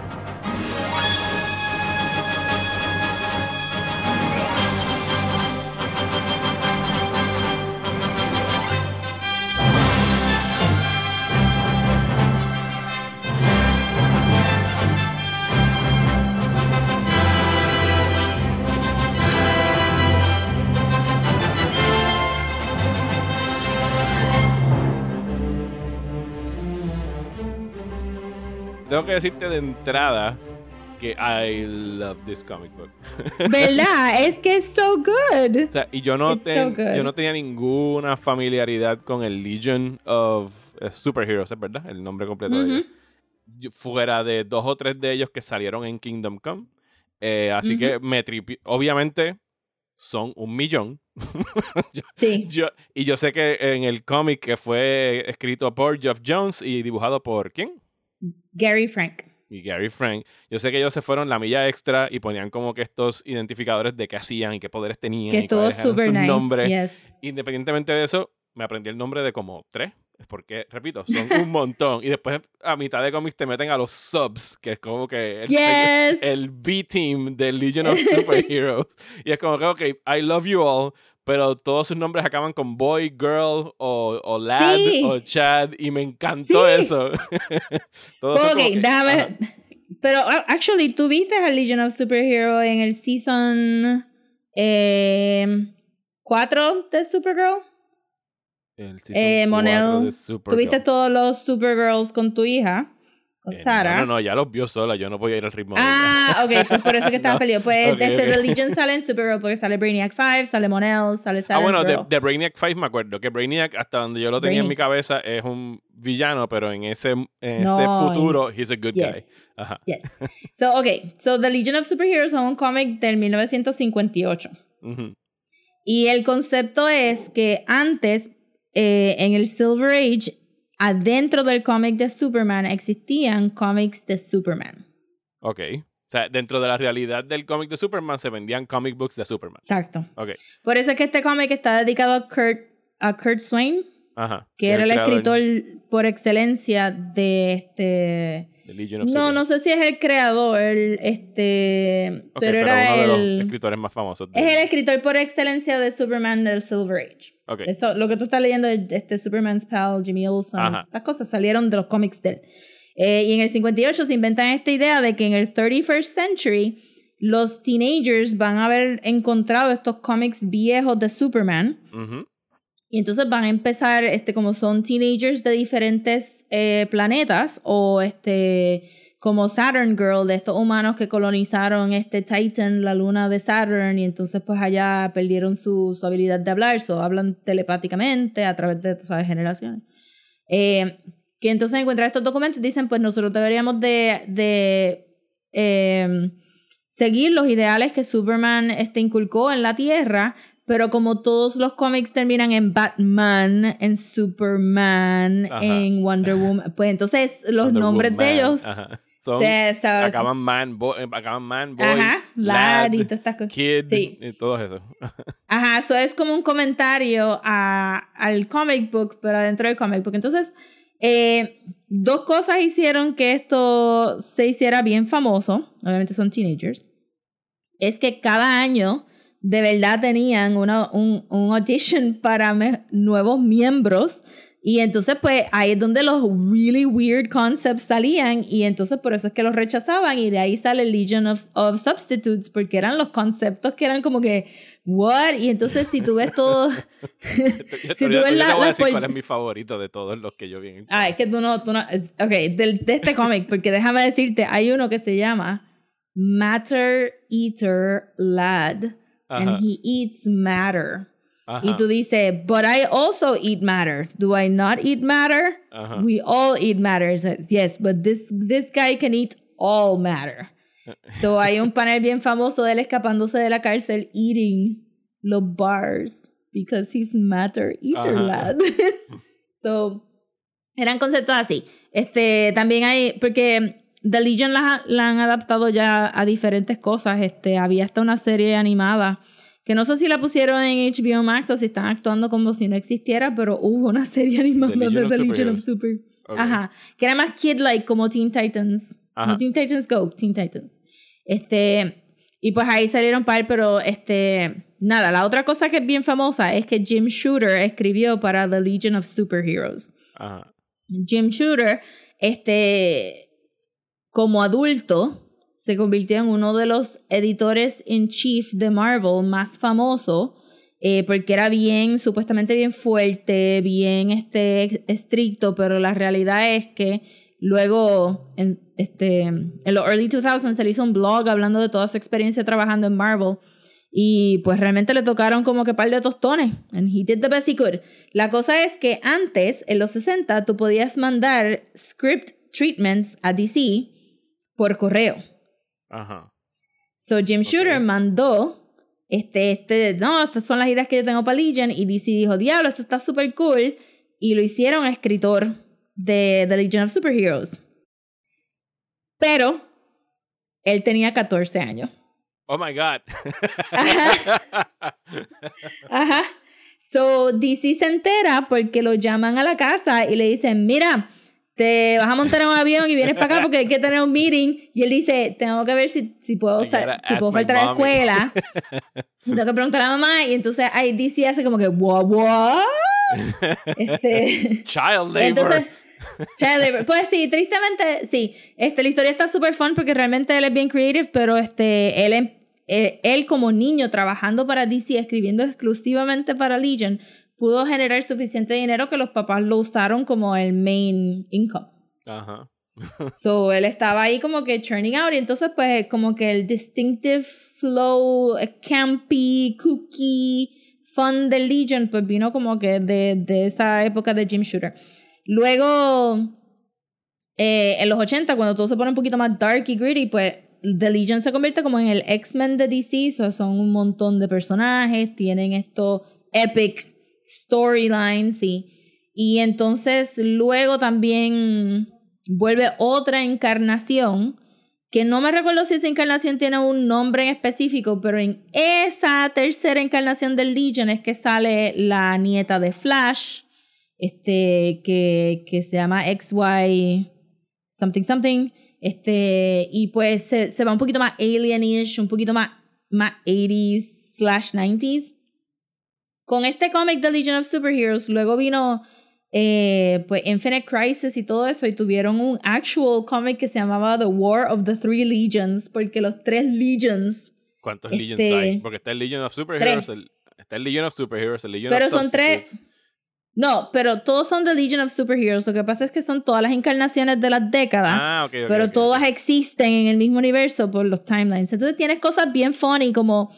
Tengo que decirte de entrada que I love this comic book. ¿Verdad? es que es so good. O sea, y yo no, ten- so yo no tenía ninguna familiaridad con el Legion of eh, Superheroes, ¿es verdad? El nombre completo de ellos. Fuera de dos o tres de ellos que salieron en Kingdom Come. Eh, así que me. Obviamente, son un millón. Yo- Sí. yo- y yo sé que en el cómic que fue escrito por Geoff Jones y dibujado por ¿quién? Gary Frank. y Gary Frank. Yo sé que ellos se fueron la milla extra y ponían como que estos identificadores de qué hacían y qué poderes tenían. Que eran super sus nice. nombres. Yes. Independientemente de eso, me aprendí el nombre de como tres. Porque, repito, son un montón. Y después a mitad de cómics te meten a los subs, que es como que el, Yes. el B-Team del Legion of Superheroes. y es como que, ok, I love you all, pero todos sus nombres acaban con boy, girl, o, o lad, Sí. o chad, y me encantó Sí. eso. Ok, como que- déjame. ajá. Pero, actually, ¿tú viste a Legion of Superhero en el season 4 de Supergirl? El season Eh, Monel, de Supergirl. ¿Tuviste todos los Supergirls con tu hija? Eh, Sara. No, no, no, ya los vio sola, yo no podía ir al ritmo de. Ah, ok, pues por eso que estaba No, peleado. Pues ok, desde ok. The Legion sale en Supergirl porque sale Brainiac 5, sale Monel, sale Ah, Saturn bueno, de, de Brainiac 5 me acuerdo que Brainiac, hasta donde yo lo tenía en mi Brainiac. cabeza, es un villano, pero en ese, en ese No, futuro, he's a good guy. Yes. Ajá. Yes. So, okay. So, The Legion of Superheroes es un cómic del 1958. Ujú. Y el concepto es que antes, eh, en el Silver Age, adentro del cómic de Superman existían cómics de Superman. Ok. O sea, dentro de la realidad del cómic de Superman se vendían comic books de Superman. Exacto. Ok. Por eso es que este cómic está dedicado a Kurt, a Kurt Swain, Ajá. que era el escritor por excelencia de este... de Legion of No, Superman. no sé si es el creador, este... Ok, pero era uno de el... los escritores más famosos. de- Es el escritor por excelencia de Superman del Silver Age. Ok. Eso, lo que tú estás leyendo de este Superman's Pal, Jimmy Olsen, Ajá. estas cosas salieron de los cómics de él. Eh, y en el 58 se inventan esta idea de que en el 31st century los teenagers van a haber encontrado estos cómics viejos de Superman Ujú. Y entonces van a empezar, este, como son teenagers de diferentes eh, planetas o este como Saturn Girl, de estos humanos que colonizaron este Titan, la luna de Saturn, y entonces pues allá perdieron su, su habilidad de hablar, so hablan telepáticamente a través de, sabes, generaciones. Eh, que entonces encuentran estos documentos dicen, pues nosotros deberíamos de, de eh, seguir los ideales que Superman este, inculcó en la Tierra, pero como todos los cómics terminan en Batman, en Superman, Ajá. en Wonder Woman, pues entonces los Wonder nombres de Woman. ellos Ajá. Son, se, se- acaban man, boy, eh, acaban man, boy, Ajá, lad y estas cosas. kid, Sí. y todo eso. Ajá, eso es como un comentario a, al comic book, pero adentro del comic book. Entonces, eh, dos cosas hicieron que esto se hiciera bien famoso. Obviamente son teenagers. Es que cada año de verdad tenían una, un, un audition para me- nuevos miembros. Y entonces, pues ahí es donde los really weird concepts salían. Y entonces, por eso es que los rechazaban. Y de ahí sale Legion of, of Substitutes, porque eran los conceptos que eran como que, ¿what? Y entonces, si tú ves todo. Si tú ves la- voy a decir cuál es mi favorito de todos los que yo vi. Ah, es que tú no, tú no, ok, del- de este cómic, porque déjame decirte, hay uno que se llama Matter Eater Lad, Ajá. and he eats matter. Ajá, Y tú dices, but I also eat matter. Do I not eat matter? We all eat matter. Says, yes, but this, this guy can eat all matter. So hay un panel bien famoso de él escapándose de la cárcel eating los bars because he's matter eater lad. so eran conceptos así. Este también hay porque The Legion la, la han adaptado ya a diferentes cosas. Este había hasta una serie animada que no sé si la pusieron en HBO Max o si están actuando como si no existiera, pero hubo una serie animada The de The Legion of. Super. Ok. Ajá. Que era más kid-like como Teen Titans. Ajá. No Teen Titans Go, Teen Titans. Este, y pues ahí salieron par, pero este, nada, la otra cosa que es bien famosa es que Jim Shooter escribió para The Legion of Superheroes. Ajá. Jim Shooter, este, como adulto, se convirtió en uno de los editores in chief de Marvel más famoso, eh, porque era bien, supuestamente bien fuerte, bien este, estricto, pero la realidad es que luego, en, este, en los early 2000s, se le hizo un blog hablando de toda su experiencia trabajando en Marvel. Y pues realmente le tocaron como que par de tostones. And he did the best he could. La cosa es que antes, en los 60, tú podías mandar script treatments a DC por correo. Ajá. So Jim Shooter mandó este, este, no, estas son las ideas que yo tengo para Legion. Y DC dijo, diablo, esto está súper cool. Y lo hicieron escritor de The Legion of Superheroes. Pero él tenía 14 años. Oh my God. Ajá. So DC se entera porque lo llaman a la casa y le dicen, mira, te vas a montar en un avión y vienes para acá porque hay que tener un meeting. Y él dice, tengo que ver si, si puedo, si puedo faltar a la mommy." escuela. tengo que preguntar a la mamá. Y entonces ahí DC hace como que, what, what? este, Child labor. entonces, child labor. Pues sí, tristemente, sí. Este, la historia está súper fun porque realmente él es bien creative, pero este, él, em- eh, él como niño trabajando para DC, escribiendo exclusivamente para Legion, pudo generar suficiente dinero que los papás lo usaron como el main income. Ajá. So, él estaba ahí como que churning out y entonces pues como que el distinctive flow, eh, campy, cookie, fun de Legion pues vino como que de, de esa época de Jim Shooter. Luego, eh, en los 80, cuando todo se pone un poquito más dark y gritty, pues The Legion se convierte como en el X-Men de DC, so, son un montón de personajes, tienen estos epic storylines y, y entonces luego también vuelve otra encarnación que no me recuerdo si esa encarnación tiene un nombre en específico, pero en esa tercera encarnación del Legion es que sale la nieta de Flash, este, que, que se llama XY something something, este, y pues se, se va un poquito más alienish, un poquito más, más 80s slash 90s. Con este cómic de Legion of Superheroes, luego vino eh, pues Infinite Crisis y todo eso, y tuvieron un actual cómic que se llamaba The War of the Three Legions, porque los tres Legions, ¿Cuántos este- Legions hay? Porque está el Legion of Superheroes, el, está el Legion of Superheroes, el Legion pero of son tres, no, pero todos son The Legion of Superheroes, lo que pasa es que son todas las encarnaciones de las décadas. Ah, ok, ok, pero ok, todas existen en el mismo universo por los timelines. Entonces tienes cosas bien funny como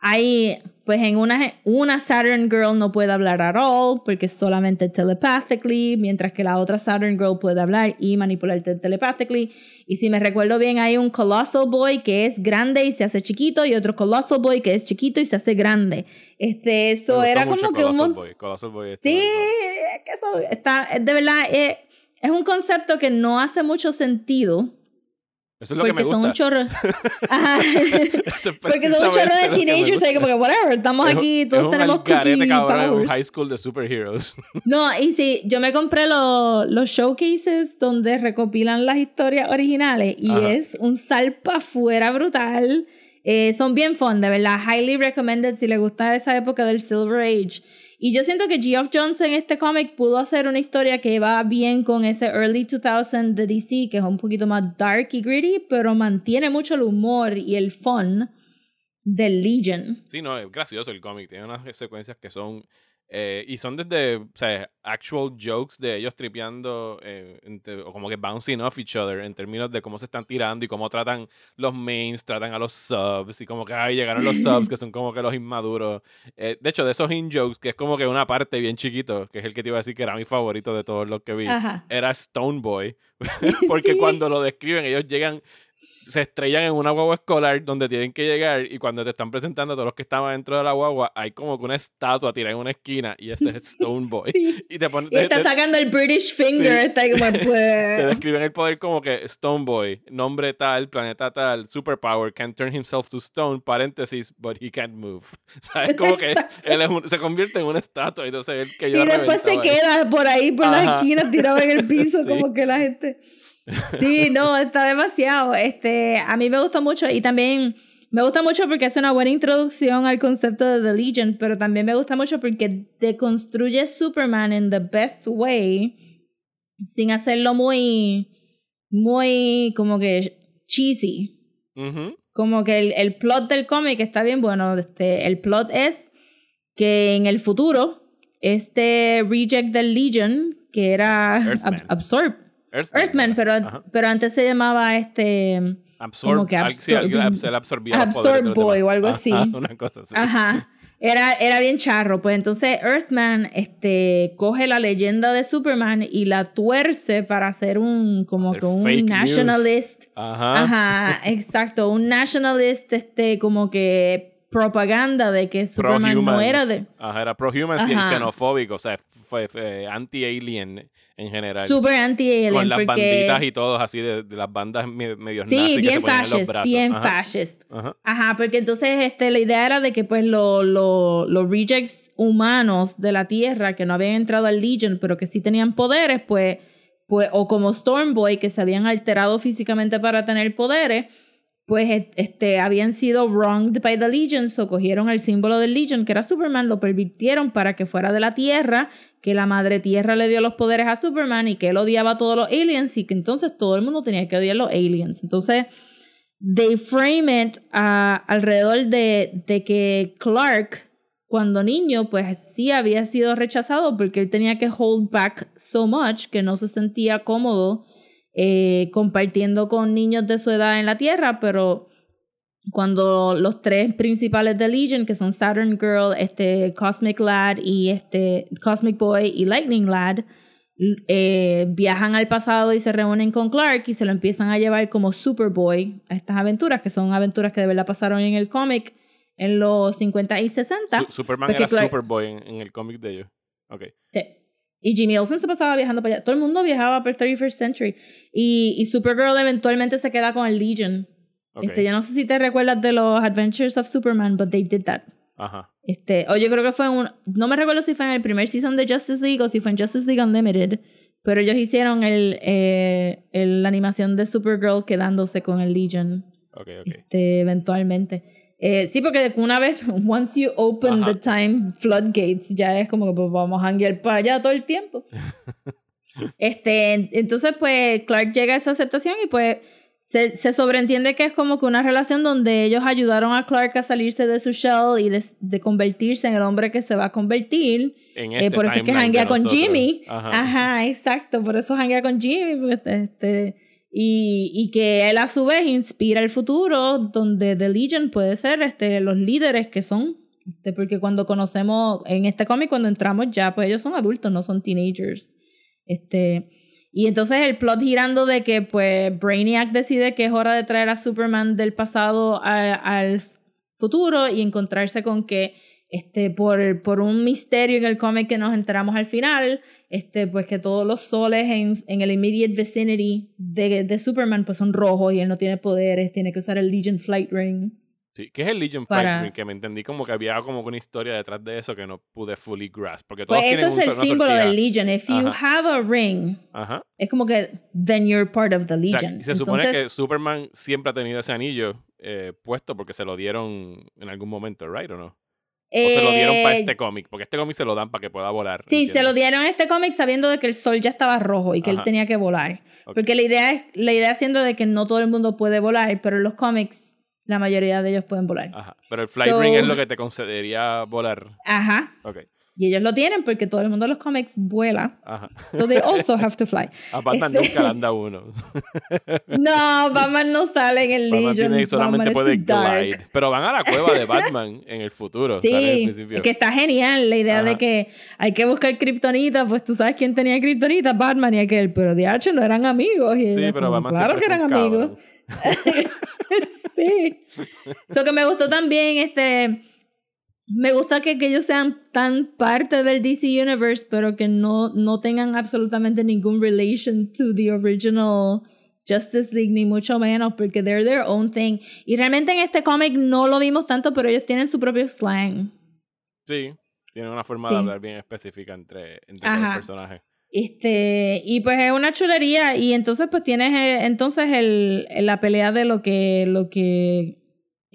hay, pues en una, una Saturn Girl no puede hablar at all porque solamente telepathically, mientras que la otra Saturn Girl puede hablar y manipularte telepathically. Y si me recuerdo bien, hay un Colossal Boy que es grande y se hace chiquito y otro Colossal Boy que es chiquito y se hace grande. Este, eso era como que un Colossal mon- Boy, Colossal Boy está Sí, es que eso está, de verdad, eh, es un concepto que no hace mucho sentido. Eso es lo que Porque me son gusta. un chorro. Ajá. Es porque son un chorro de que me teenagers gusta. como que, whatever, estamos Es aquí, es todos un tenemos cookie cabrón, high school de superheroes. No, y sí, yo me compré lo- los showcases donde recopilan las historias originales y Ajá. es un salpa fuera brutal. Eh, son bien fun, de verdad. Highly recommended si les gusta esa época del Silver Age. Y yo siento que Geoff Jones en este cómic pudo hacer una historia que va bien con ese early 2000 de DC, que es un poquito más dark y gritty, pero mantiene mucho el humor y el fun del Legion. Sí, no, es gracioso el cómic. Tiene unas secuencias que son. Eh, y son desde, o sea, actual jokes de ellos tripeando, eh, entre- o como que bouncing off each other en términos de cómo se están tirando y cómo tratan los mains, tratan a los subs, y como que, ay, llegaron los subs, que son como que los inmaduros. Eh, de hecho, de esos in-jokes, que es como que una parte bien chiquito, que es el que te iba a decir que era mi favorito de todos los que vi, Ajá. era Stone Boy. Porque Sí. cuando lo describen, ellos llegan, se estrellan en una guagua escolar donde tienen que llegar y cuando te están presentando a todos los que estaban dentro de la guagua, hay como que una estatua tirada en una esquina y ese es Stone Boy. Sí. Y te ponen... Y está te- sacando el British Finger, Sí. está ahí como, te describen el poder como que Stone Boy, nombre tal, planeta tal, superpower, can turn himself to stone, paréntesis, but he can't move. ¿Sabes? Como que él es un- se convierte en una estatua, entonces él que Y yo después se ahí. queda por ahí, por las Ajá. esquinas, tirado en el piso, Sí. como que la gente. Sí, no, está demasiado. Este, a mí me gustó mucho y también me gusta mucho porque hace una buena introducción al concepto de The Legion, pero también me gusta mucho porque deconstruye Superman in the best way, sin hacerlo muy, muy como que cheesy. Como que el, el plot del cómic está bien bueno. Este, el plot es que en el futuro, este reject del Legion, que era. Ab- Absorb, Earthman, Earthman, pero, Ajá. pero antes se llamaba este. Absorb, como que al- sí, absorbía Absorb Boy o algo Ajá, así. Una cosa así. Ajá. Era, era bien charro. Pues entonces Earthman este, coge la leyenda de Superman y la tuerce para hacer un como Hacer que un news. nationalist. Ajá. Ajá, exacto. Un nationalist, este, como que propaganda de que Superman no era de Ajá, era pro-humans y xenofóbico, o sea, fue, fue anti-alien en general. super anti-alien con las porque banditas y todos así de, de las bandas me- medio nazis sí, que bien se ponían en los fascist, bien Ajá, fascist. ajá. Ajá, porque entonces este, la idea era de que pues lo- lo- los rejects humanos de la Tierra que no habían entrado al Legion pero que sí tenían poderes, pues, pues o como Stormboy que se habían alterado físicamente para tener poderes, pues et- este, habían sido wronged by the Legion, so cogieron el símbolo del Legion que era Superman, lo pervirtieron para que fuera de la Tierra, que la Madre Tierra le dio los poderes a Superman y que él odiaba a todos los aliens y que entonces todo el mundo tenía que odiar a los aliens. Entonces they frame it ah, alrededor de, de que Clark, cuando niño, pues sí había sido rechazado porque él tenía que hold back so much que no se sentía cómodo eh, compartiendo con niños de su edad en la Tierra, pero cuando los tres principales de Legion, que son Saturn Girl, este Cosmic Lad y este Cosmic Boy y Lightning Lad, eh, viajan al pasado y se reúnen con Clark y se lo empiezan a llevar como Superboy a estas aventuras, que son aventuras que de verdad pasaron en el cómic en los 50 y 60. Su- Superman era Clark- Superboy en, en el cómic de ellos. Ok. Sí. Y Jimmy Olsen se pasaba viajando para allá. Todo el mundo viajaba por 31st Century. Y, y Supergirl eventualmente se queda con el Legion. Este, yo no sé si te recuerdas de los Adventures of Superman, but they did that. Ajá. Este, o yo creo que fue un. No me recuerdo si fue en el primer season de Justice League o si fue en Justice League Unlimited. Pero ellos hicieron el, eh, el- la animación de Supergirl quedándose con el Legion Ok, ok. este, eventualmente. Eh, sí, porque una vez, once you open Ajá. the time floodgates, ya es como que pues, vamos a hanguear para allá todo el tiempo. este, en- entonces, pues Clark llega a esa aceptación y pues se, se sobreentiende que es como que una relación donde ellos ayudaron a Clark a salirse de su shell y de, de convertirse en el hombre que se va a convertir. En Eh, este por eso es que janguea con nosotros. Jimmy. Ajá. Ajá. exacto. Por eso janguea con Jimmy. porque, Este, y, y que él a su vez inspira el futuro donde The Legion puede ser este, los líderes que son. Este, porque cuando conocemos en este cómic, cuando entramos ya, pues ellos son adultos, no son teenagers. Este, y entonces el plot girando de que pues Brainiac decide que es hora de traer a Superman del pasado a- al futuro y encontrarse con que este, por, por un misterio en el cómic que nos enteramos al final, este, pues que todos los soles en, en el immediate vicinity de, de Superman pues son rojos y él no tiene poderes, tiene que usar el Legion Flight Ring. Sí, ¿qué es el Legion Para- Flight Ring? Que me entendí como que había como una historia detrás de eso que no pude fully grasp. Porque todos Pues eso es el símbolo sortija. del Legion. If you Ajá. have a ring, Ajá. es como que then you're part of the O sea, Legion. y se supone Entonces, que Superman siempre ha tenido ese anillo eh, puesto porque se lo dieron en algún momento, ¿right? ¿O no? O se lo dieron para eh, este cómic, porque este cómic se lo dan para que pueda volar. Sí, se lo dieron en este cómic sabiendo de que el sol ya estaba rojo y que él tenía que volar. Porque la idea es la idea siendo de que no todo el mundo puede volar, pero en los cómics la mayoría de ellos pueden volar. Ajá. Pero el So- Ring es lo que te concedería volar. Ajá. Ok. Y ellos lo tienen porque todo el mundo en los cómics vuela. Ajá. So they also have to fly. A Batman Este- nunca le anda uno. No, Batman no sale en el Batman Legion. tiene, solamente Batman puede glide. Pero van a la cueva de Batman en el futuro. Sí, es que está genial la idea Ajá. de que hay que buscar kriptonita, pues tú sabes quién tenía kriptonita, Batman y aquel, pero de hecho no eran amigos. Y Sí, pero Batman claro que eran amigos. sí. Eso que me gustó también, este, me gusta que, que ellos sean tan parte del DC Universe, pero que no, no tengan absolutamente ningún relation to the original Justice League, ni mucho menos, porque they're their own thing. Y realmente en este cómic no lo vimos tanto, pero ellos tienen su propio slang. Sí, tiene una forma Sí. de hablar bien específica entre, entre los personajes. Este, y pues es una chulería. Y entonces, pues tienes eh, entonces el, la pelea de lo que, lo que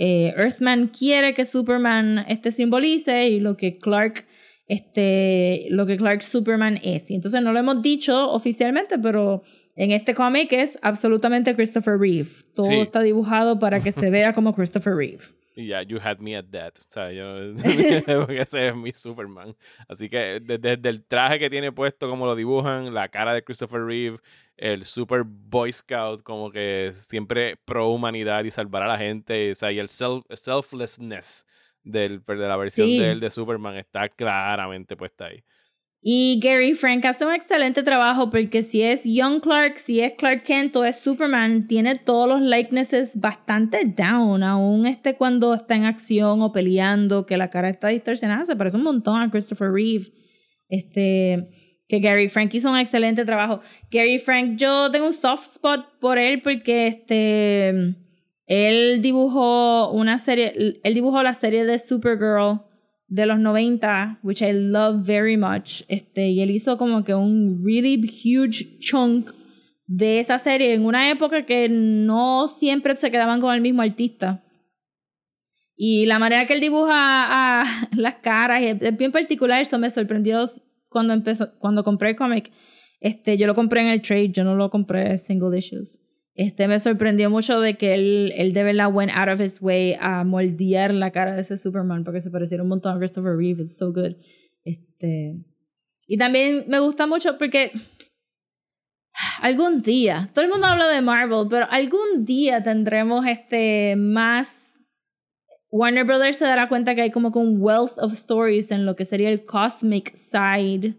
eh, Earthman quiere que Superman este simbolice y lo que Clark, este, lo que Clark Superman es. Y entonces no lo hemos dicho oficialmente, pero en este cómic es absolutamente Christopher Reeve. Todo Sí. está dibujado para que se vea como Christopher Reeve. Y ya, you had me at that. O sea, yo. porque ese es mi Superman. Así que de- desde el traje que tiene puesto, como lo dibujan, la cara de Christopher Reeve, el super Boy Scout, como que siempre pro humanidad y salvar a la gente. O sea, y el self, selflessness del, de la versión Sí. de él de Superman está claramente puesta ahí. Y Gary Frank hace un excelente trabajo porque si es Young Clark, si es Clark Kent o es Superman, tiene todos los likenesses bastante down. Aún este cuando está en acción o peleando, que la cara está distorsionada, se parece un montón a Christopher Reeve. Este, que Gary Frank hizo un excelente trabajo. Gary Frank, yo tengo un soft spot por él porque este, él dibujó una serie, él dibujó la serie de Supergirl de los 90, which I love very much. Este, y él hizo como que un really huge chunk de esa serie en una época que no siempre se quedaban con el mismo artista. Y la manera que él dibuja a, las caras es bien particular, eso me sorprendió cuando empezó, cuando compré el cómic. Este, yo lo compré en el trade, yo no lo compré single issues. Este me sorprendió mucho de que él, él de verdad went out of his way a moldear la cara de ese Superman porque se pareciera un montón a Christopher Reeve. It's so good. Este, y también me gusta mucho porque algún día, todo el mundo habla de Marvel, pero algún día tendremos este más Warner Brothers se dará cuenta que hay como que un wealth of stories en lo que sería el cosmic side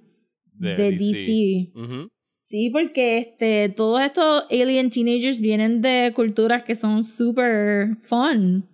de, DC. Sí, porque este, todos estos alien teenagers vienen de culturas que son super fun.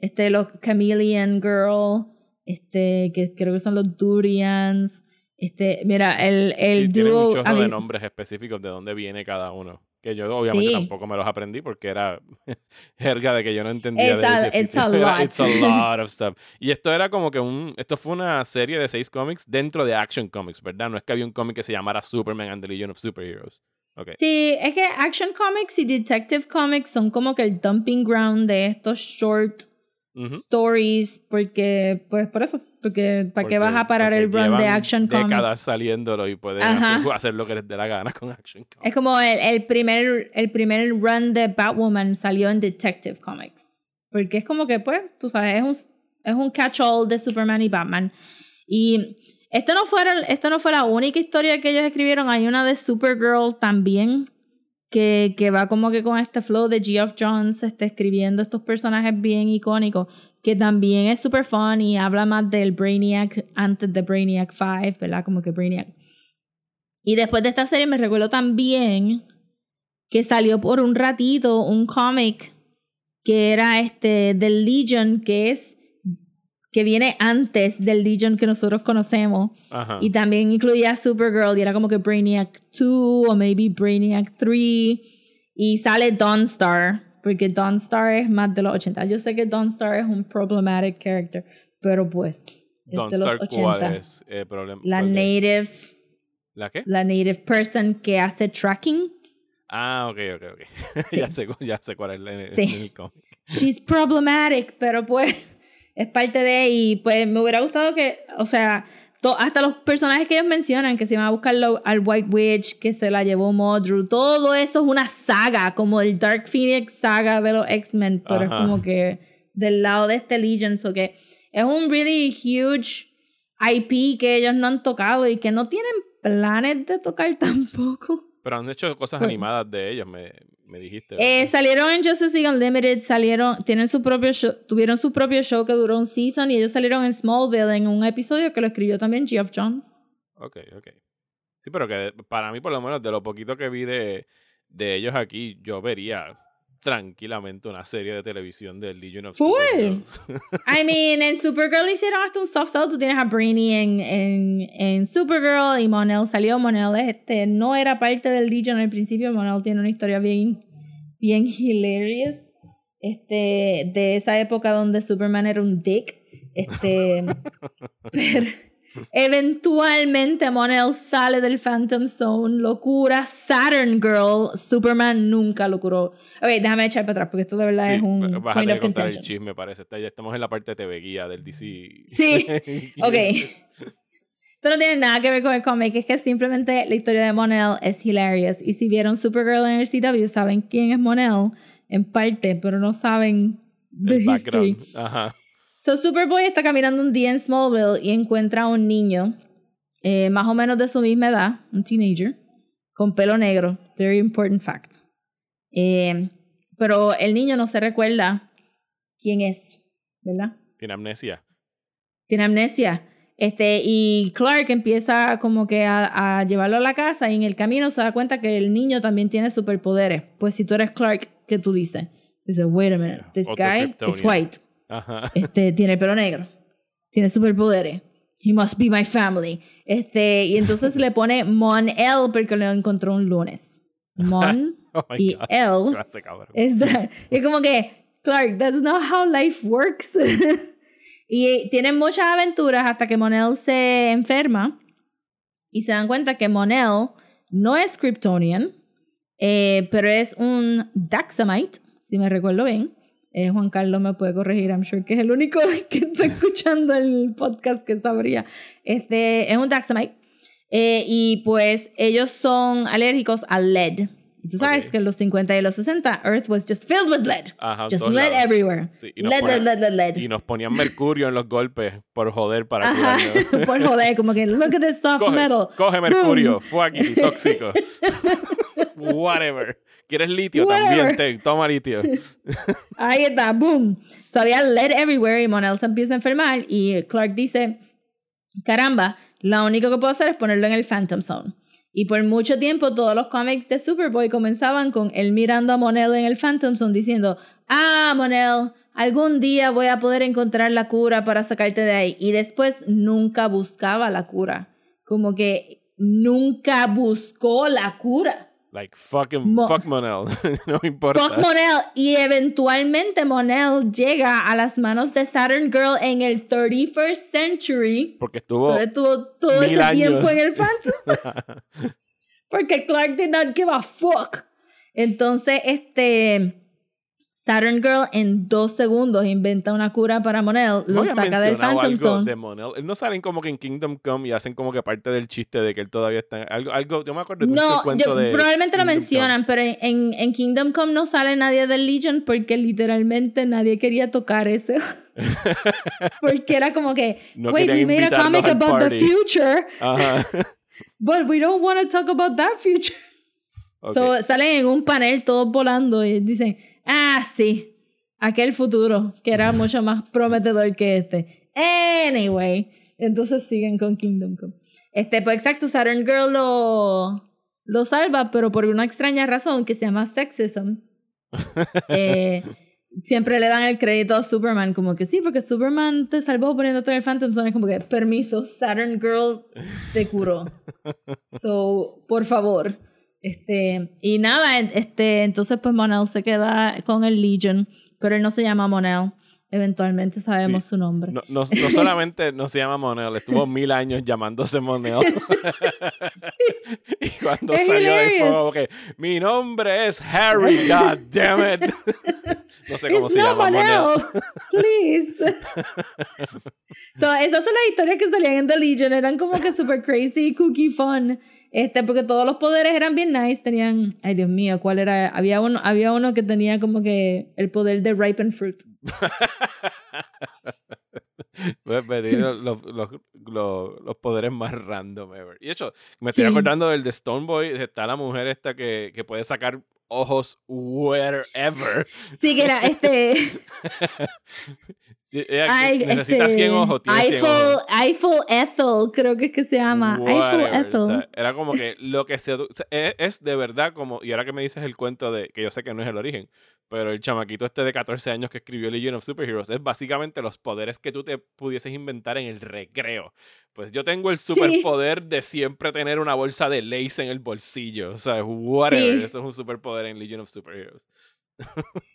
Este, los Chameleon Girl, este, que creo que son los Durians. Este, mira, el, el sí, dúo. Tiene muchos de nombres específicos de dónde viene cada uno. Que yo obviamente tampoco me los aprendí porque era jerga de que yo no entendía. It's, a, it's a lot. It's a lot of stuff. Y esto era como que un. Esto fue una serie de seis cómics dentro de Action Comics, ¿verdad? No es que había un cómic que se llamara Superman and the Legion of Superheroes. Okay. Sí, es que Action Comics y Detective Comics son como que el dumping ground de estos short stories, porque, pues por eso, porque ¿para qué vas a parar el run de Action Comics? décadas saliéndolo y puedes hacer, lo que les dé la gana con Action Comics. Es como el, el, primer, el primer run de Batwoman salió en Detective Comics. Porque es como que, pues, tú sabes, es un, es un catch-all de Superman y Batman. Y esto no, fuera, esto no fue la única historia que ellos escribieron. Hay una de Supergirl también, que, que, va como que con este flow de Geoff Jones este, escribiendo estos personajes bien icónicos, que también es super fun y habla más del Brainiac antes de Brainiac 5, ¿verdad? Como que Brainiac. Y después de esta serie me recuerdo también que salió por un ratito un cómic que era este del Legion, que es que viene antes del Legion que nosotros conocemos. Y también incluía Supergirl y era como que Brainiac 2 o maybe Brainiac 3. Y sale Dawnstar, porque Dawnstar es más de los 80. Yo sé que Dawnstar es un problematic character, pero pues es de los 80. ¿cuál es eh, La native. ¿La qué? La native person que hace tracking. Ah, ok, ok, ok. ya, sé, ya sé cuál es el, sí. el cómic. She's problematic, pero pues es parte de, y pues me hubiera gustado que, o sea, hasta los personajes que ellos mencionan, que se van a buscar al White Witch, que se la llevó Modru, todo eso es una saga, como el Dark Phoenix saga de los X-Men, pero es como que del lado de este Legion, so que es un really huge IP que ellos no han tocado y que no tienen planes de tocar tampoco. Pero han hecho cosas animadas de ellos, me, me dijiste. Eh, salieron en Justice League Unlimited, salieron, tienen su propio show, tuvieron su propio show que duró un season y ellos salieron en Smallville en un episodio que lo escribió también Geoff Jones. Ok, ok. Sí, pero que para mí, por lo menos, de lo poquito que vi de, de ellos aquí, yo vería tranquilamente una serie de televisión de Legion of Full. I mean, en Supergirl hicieron hasta un soft sell. Tú tienes a Brainy en, en, en Supergirl y Monel salió. Monel este, no era parte del Legion al principio. Monel tiene una historia bien, bien hilarious. Este, de esa época donde Superman era un dick. Este, pero, Eventualmente Monel sale del Phantom Zone, locura, Saturn Girl, Superman nunca lo curó. Ok, déjame echar para atrás porque esto de verdad es un point of contar el chisme, parece. Ya estamos en la parte de TV guía del DC. Sí, ok. Esto no tiene nada que ver con el cómic, es que simplemente la historia de Monel es hilarious. Y si vieron Supergirl en el CW, saben quién es Monel, en parte, pero no saben the el history. Ajá. So Superboy está caminando un día en Smallville y encuentra a un niño eh, más o menos de su misma edad, un teenager, con pelo negro. Very important fact. Eh, pero el niño no se recuerda quién es, ¿verdad? Tiene amnesia. Tiene amnesia. Este, y Clark empieza como que a, a llevarlo a la casa y en el camino se da cuenta que el niño también tiene superpoderes. Pues si tú eres Clark, ¿qué tú dices? Dice, wait a minute, this Otro guy is white. Ajá. Este, tiene el pelo negro. Tiene superpoderes. He must be my family. Este, y entonces le pone Mon L porque lo encontró un lunes. Mon Oh y God. L es es como que, Clark, that's not how life works. y tienen muchas aventuras hasta que Monel se enferma y se dan cuenta que Monel no es Kryptonian, eh, pero es un Daxamite, si me recuerdo bien. Eh, Juan Carlos me puede corregir, I'm sure que es el único que está escuchando el podcast que sabría. Este es un Daxamite. Eh, y pues ellos son alérgicos al lead. Y tú sabes Ok. que en los 50 y los 60, Earth was just filled with lead. Ajá, just lead lados. everywhere. Sí, lead, ponen- lead, lead, lead. Y nos ponían mercurio en los golpes por joder para Ajá, por joder, como que look at this soft Coge, metal. coge mercurio, fucking tóxico. Whatever. ¿Quieres litio? Whatever. También te, toma litio. Ahí está, boom. So había lead everywhere y Monel se empieza a enfermar y Clark dice, caramba, lo único que puedo hacer es ponerlo en el Phantom Zone. Y por mucho tiempo todos los cómics de Superboy comenzaban con él mirando a Monel en el Phantom Zone diciendo, ah, Monel, algún día voy a poder encontrar la cura para sacarte de ahí. Y después nunca buscaba la cura. Como que nunca buscó la cura. Like, fucking, Mo- fuck Monel. no importa. Fuck Monel. Y eventualmente Monel llega a las manos de Saturn Girl en el 31st century. Porque estuvo... Estuvo todo ese años. tiempo en el fantasy. Porque Clark did not give a fuck. Entonces, este. Saturn Girl en dos segundos inventa una cura para Monel, No lo habías saca del Phantom algo Zone. de Monel. No salen como que en Kingdom Come y hacen como que parte del chiste de que él todavía está... Algo, algo yo me acuerdo de No, cuento yo- de probablemente lo Kingdom mencionan, pero en, en, Kingdom Come no sale nadie del Legion porque literalmente nadie quería tocar eso. porque era como que, No wait, we made a comic about the party." future, Come. Ajá. but we don't want to talk about that future. Ok. So, salen en un panel todos volando y dicen, ah, sí, aquel futuro que era mucho más prometedor que este. Anyway, entonces siguen con Kingdom Come. Este, pues exacto, Saturn Girl lo, lo salva, pero por una extraña razón que se llama sexism. eh, siempre le dan el crédito a Superman, como que sí, porque Superman te salvó poniéndote en el Phantom Zone. Es como que, permiso, Saturn Girl te curó. So, por favor. Este, y nada, este, entonces pues Monel se queda con el Legion, pero él no se llama Monel. Eventualmente sabemos Sí. su nombre. No, no, no solamente no se llama Monel, estuvo mil años llamándose Monel. y cuando Es salió del hilarious. fuego, que mi nombre es Harry, god damn it. no sé cómo It's se llama Monel. Monel, please. so, esas son las historias que salían en The Legion, eran como que super crazy, cookie fun. Este, porque todos los poderes eran bien nice, tenían, ay Dios mío, ¿cuál era? Había uno, había uno que tenía como que el poder de ripen fruit. Los, los, los, los- poderes más random ever. Y de hecho, me estoy Sí. acordando del de Stone Boy. Está la mujer esta que, que puede sacar ojos wherever. Sí, que era este. Sí, Ay, necesita este, 100 ojos. Tiene 100 Eiffel, ojos. Eiffel Ethel, creo que es que se llama. Eiffel Whatever, Ethel. o sea, era como que lo que se. o sea, es, es de verdad como. Y ahora que me dices el cuento de. Que yo sé que no es el origen. Pero el chamaquito este de 14 años que escribió Legion of Superheroes es básicamente los poderes que tú te pudieses inventar en el recreo. Pues yo tengo el superpoder de siempre tener una bolsa de lace en el bolsillo. O sea, whatever. Sí. Eso es un superpoder en Legion of Superheroes.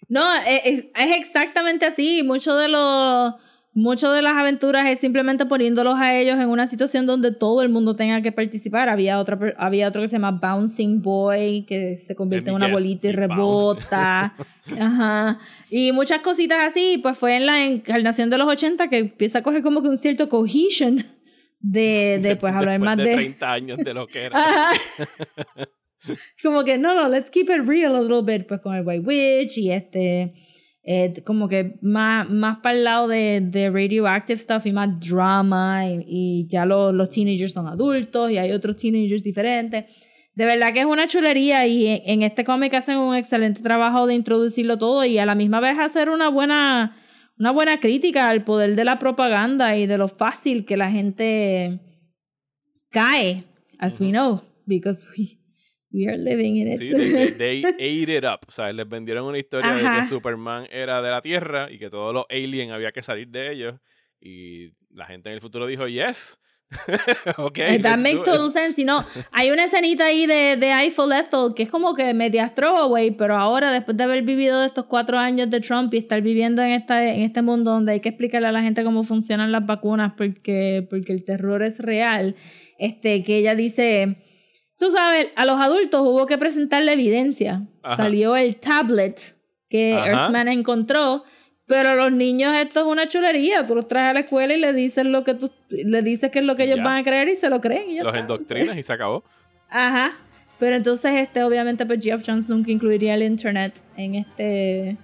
No, es, es- es exactamente así. Mucho de los. Mucho de las aventuras es simplemente poniéndolos a ellos en una situación donde todo el mundo tenga que participar. Había, otra, había otro que se llama Bouncing Boy, que se convierte en una bolita y rebota. Ajá. Y muchas cositas así. Pues fue en la encarnación de los 80 que empieza a coger como que un cierto cohesion de, de pues hablar Después más de de. 30 años de lo que era. Ajá. como que no, no, let's keep it real a little bit, pues con el White Witch y este, eh, como que más, más para el lado de, de radioactive stuff y más drama y, y ya los, los teenagers son adultos y hay otros teenagers diferentes. De verdad que es una chulería y en, en este cómic hacen un excelente trabajo de introducirlo todo y a la misma vez hacer una buena una buena crítica al poder de la propaganda y de lo fácil que la gente cae, as we know, because we, we are living in it. Sí, they, they- they ate it up. O sea, les vendieron una historia de Ajá. que Superman era de la Tierra y que todos los aliens había que salir de ellos. Y la gente en el futuro dijo, yes. ok. Eh, That makes do it". total sense. Y no, hay una escenita ahí de, de Eiffel Ethel que es como que media throwaway, pero ahora, después de haber vivido estos cuatro años de Trump y estar viviendo en, esta, en este mundo donde hay que explicarle a la gente cómo funcionan las vacunas porque, porque el terror es real, este, que ella dice, tú sabes, a los adultos hubo que presentarle evidencia. Ajá. Salió el tablet que Ajá. Earthman encontró. Pero a los niños esto es una chulería. Tú los traes a la escuela y le dices lo que tú le dices que es lo que ellos Ya. van a creer y se lo creen. y Los está. endoctrinas y se acabó. Ajá. Pero entonces, este, obviamente, pues Geoff Jones nunca incluiría el internet en este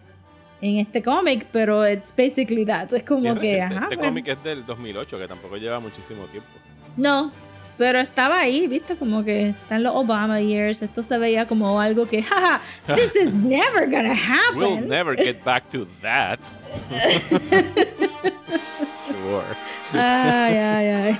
en este cómic, pero it's basically that. Es como que, ajá. este pues, cómic es del 2008, que tampoco lleva muchísimo tiempo. No, pero estaba ahí, viste, como que están los Obama years. Esto se veía como algo que, jaja, this is never gonna We'll happen. never get back to that. sure. Ay, ay, ay.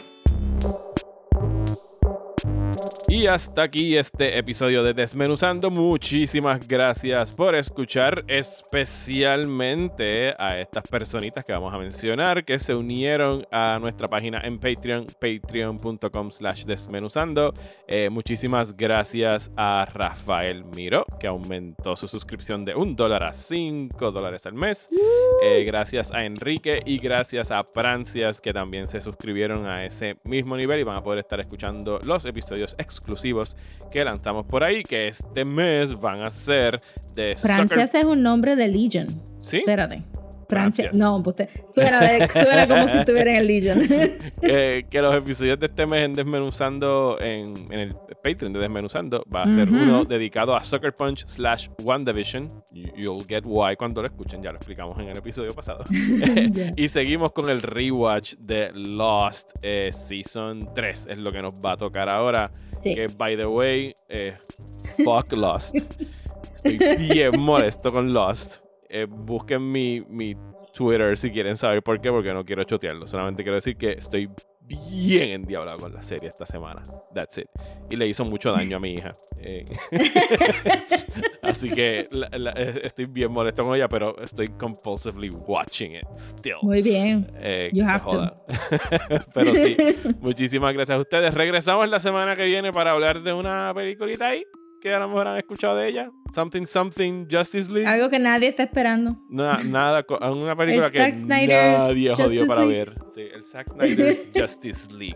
Y hasta aquí este episodio de Desmenuzando. Muchísimas gracias por escuchar, especialmente a estas personitas que vamos a mencionar que se unieron a nuestra página en Patreon, patreon.com slash desmenuzando. Eh, muchísimas gracias a Rafael Miro, que aumentó su suscripción de un dólar a 5 dólares al mes. Eh, gracias a Enrique y gracias a Francias, que también se suscribieron a ese mismo nivel y van a poder estar escuchando los episodios exclusivos que lanzamos por ahí, que este mes van a ser de Francias Soccer- es un nombre de Legion. ¿Sí? Espérate. Francia. Francias. No, pues te- suena, de- suena como si estuviera en el Legion. que, que los episodios de este mes en Desmenuzando, en, en el Patreon de Desmenuzando, va a ser Ujú. uno dedicado a Sucker Punch slash WandaVision. You- You'll get why cuando lo escuchen, ya lo explicamos en el episodio pasado. Ya. y seguimos con el rewatch de Lost eh, Season 3, es lo que nos va a tocar ahora. Que, by the way, eh, fuck Lost. Estoy bien molesto con Lost. Eh, busquen mi, mi Twitter si quieren saber por qué, porque no quiero chotearlo. Solamente quiero decir que estoy bien endiablado con la serie esta semana. That's it. Y le hizo mucho daño a mi hija. Eh, Así que la- la- eh, estoy bien molesto con ella, pero estoy compulsively watching it still. Muy bien. Eh, You have to. Pero sí, muchísimas gracias a ustedes. Regresamos la semana que viene para hablar de una peliculita ahí que a lo mejor han escuchado de ella. Something Something Justice League. Algo que nadie está esperando. Na- nada, una película El que Zack nadie jodió Justice para League. ver. Sí, el Zack Snyder's Justice League.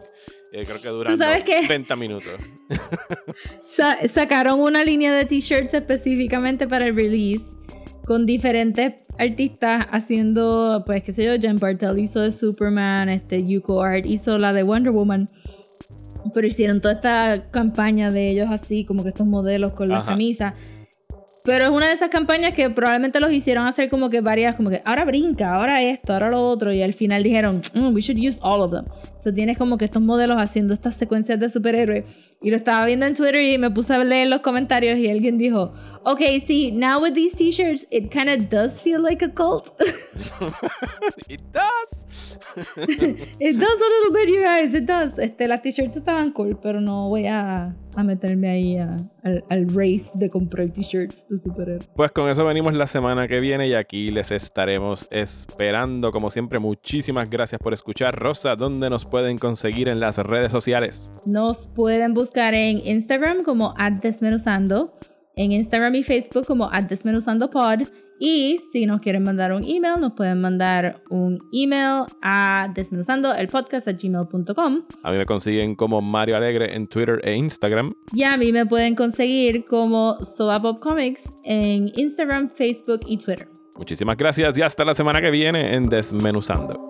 Eh, creo que dura ¿Tú sabes qué? 20 minutos. Sa- sacaron una línea de t-shirts específicamente para el release con diferentes artistas haciendo, pues qué sé yo, Jen Bartel hizo de Superman, este Yuko Art hizo la de Wonder Woman. Pero hicieron toda esta campaña de ellos así, como que estos modelos con las Ajá. camisas. Pero es una de esas campañas que probablemente los hicieron hacer como que varias, como que ahora brinca, ahora esto, ahora lo otro, y al final dijeron, "Mm, we should use all of them. So tienes como que estos modelos haciendo estas secuencias de superhéroes. Y lo estaba viendo en Twitter y me puse a leer los comentarios y alguien dijo, ok, sí, now with these t-shirts, it kind of does feel like a cult. It does. it does a little bit, you guys, it does. Este, las t-shirts estaban cool, pero no voy a, a meterme ahí a- al, al race de comprar t-shirts de superhéroes. Pues con eso venimos la semana que viene y aquí les estaremos esperando. Como siempre, muchísimas gracias por escuchar. Rosa, ¿dónde nos pueden conseguir en las redes sociales? Nos pueden buscar en Instagram como desmenuzando, en Instagram y Facebook como desmenuzando pod Y si nos quieren mandar un email, nos pueden mandar un email a desmenuzando el podcast gmail.com. A mí me consiguen como Mario Alegre en Twitter e Instagram. Y a mí me pueden conseguir como Soa Pop Comics en Instagram, Facebook y Twitter. Muchísimas gracias y hasta la semana que viene en Desmenuzando.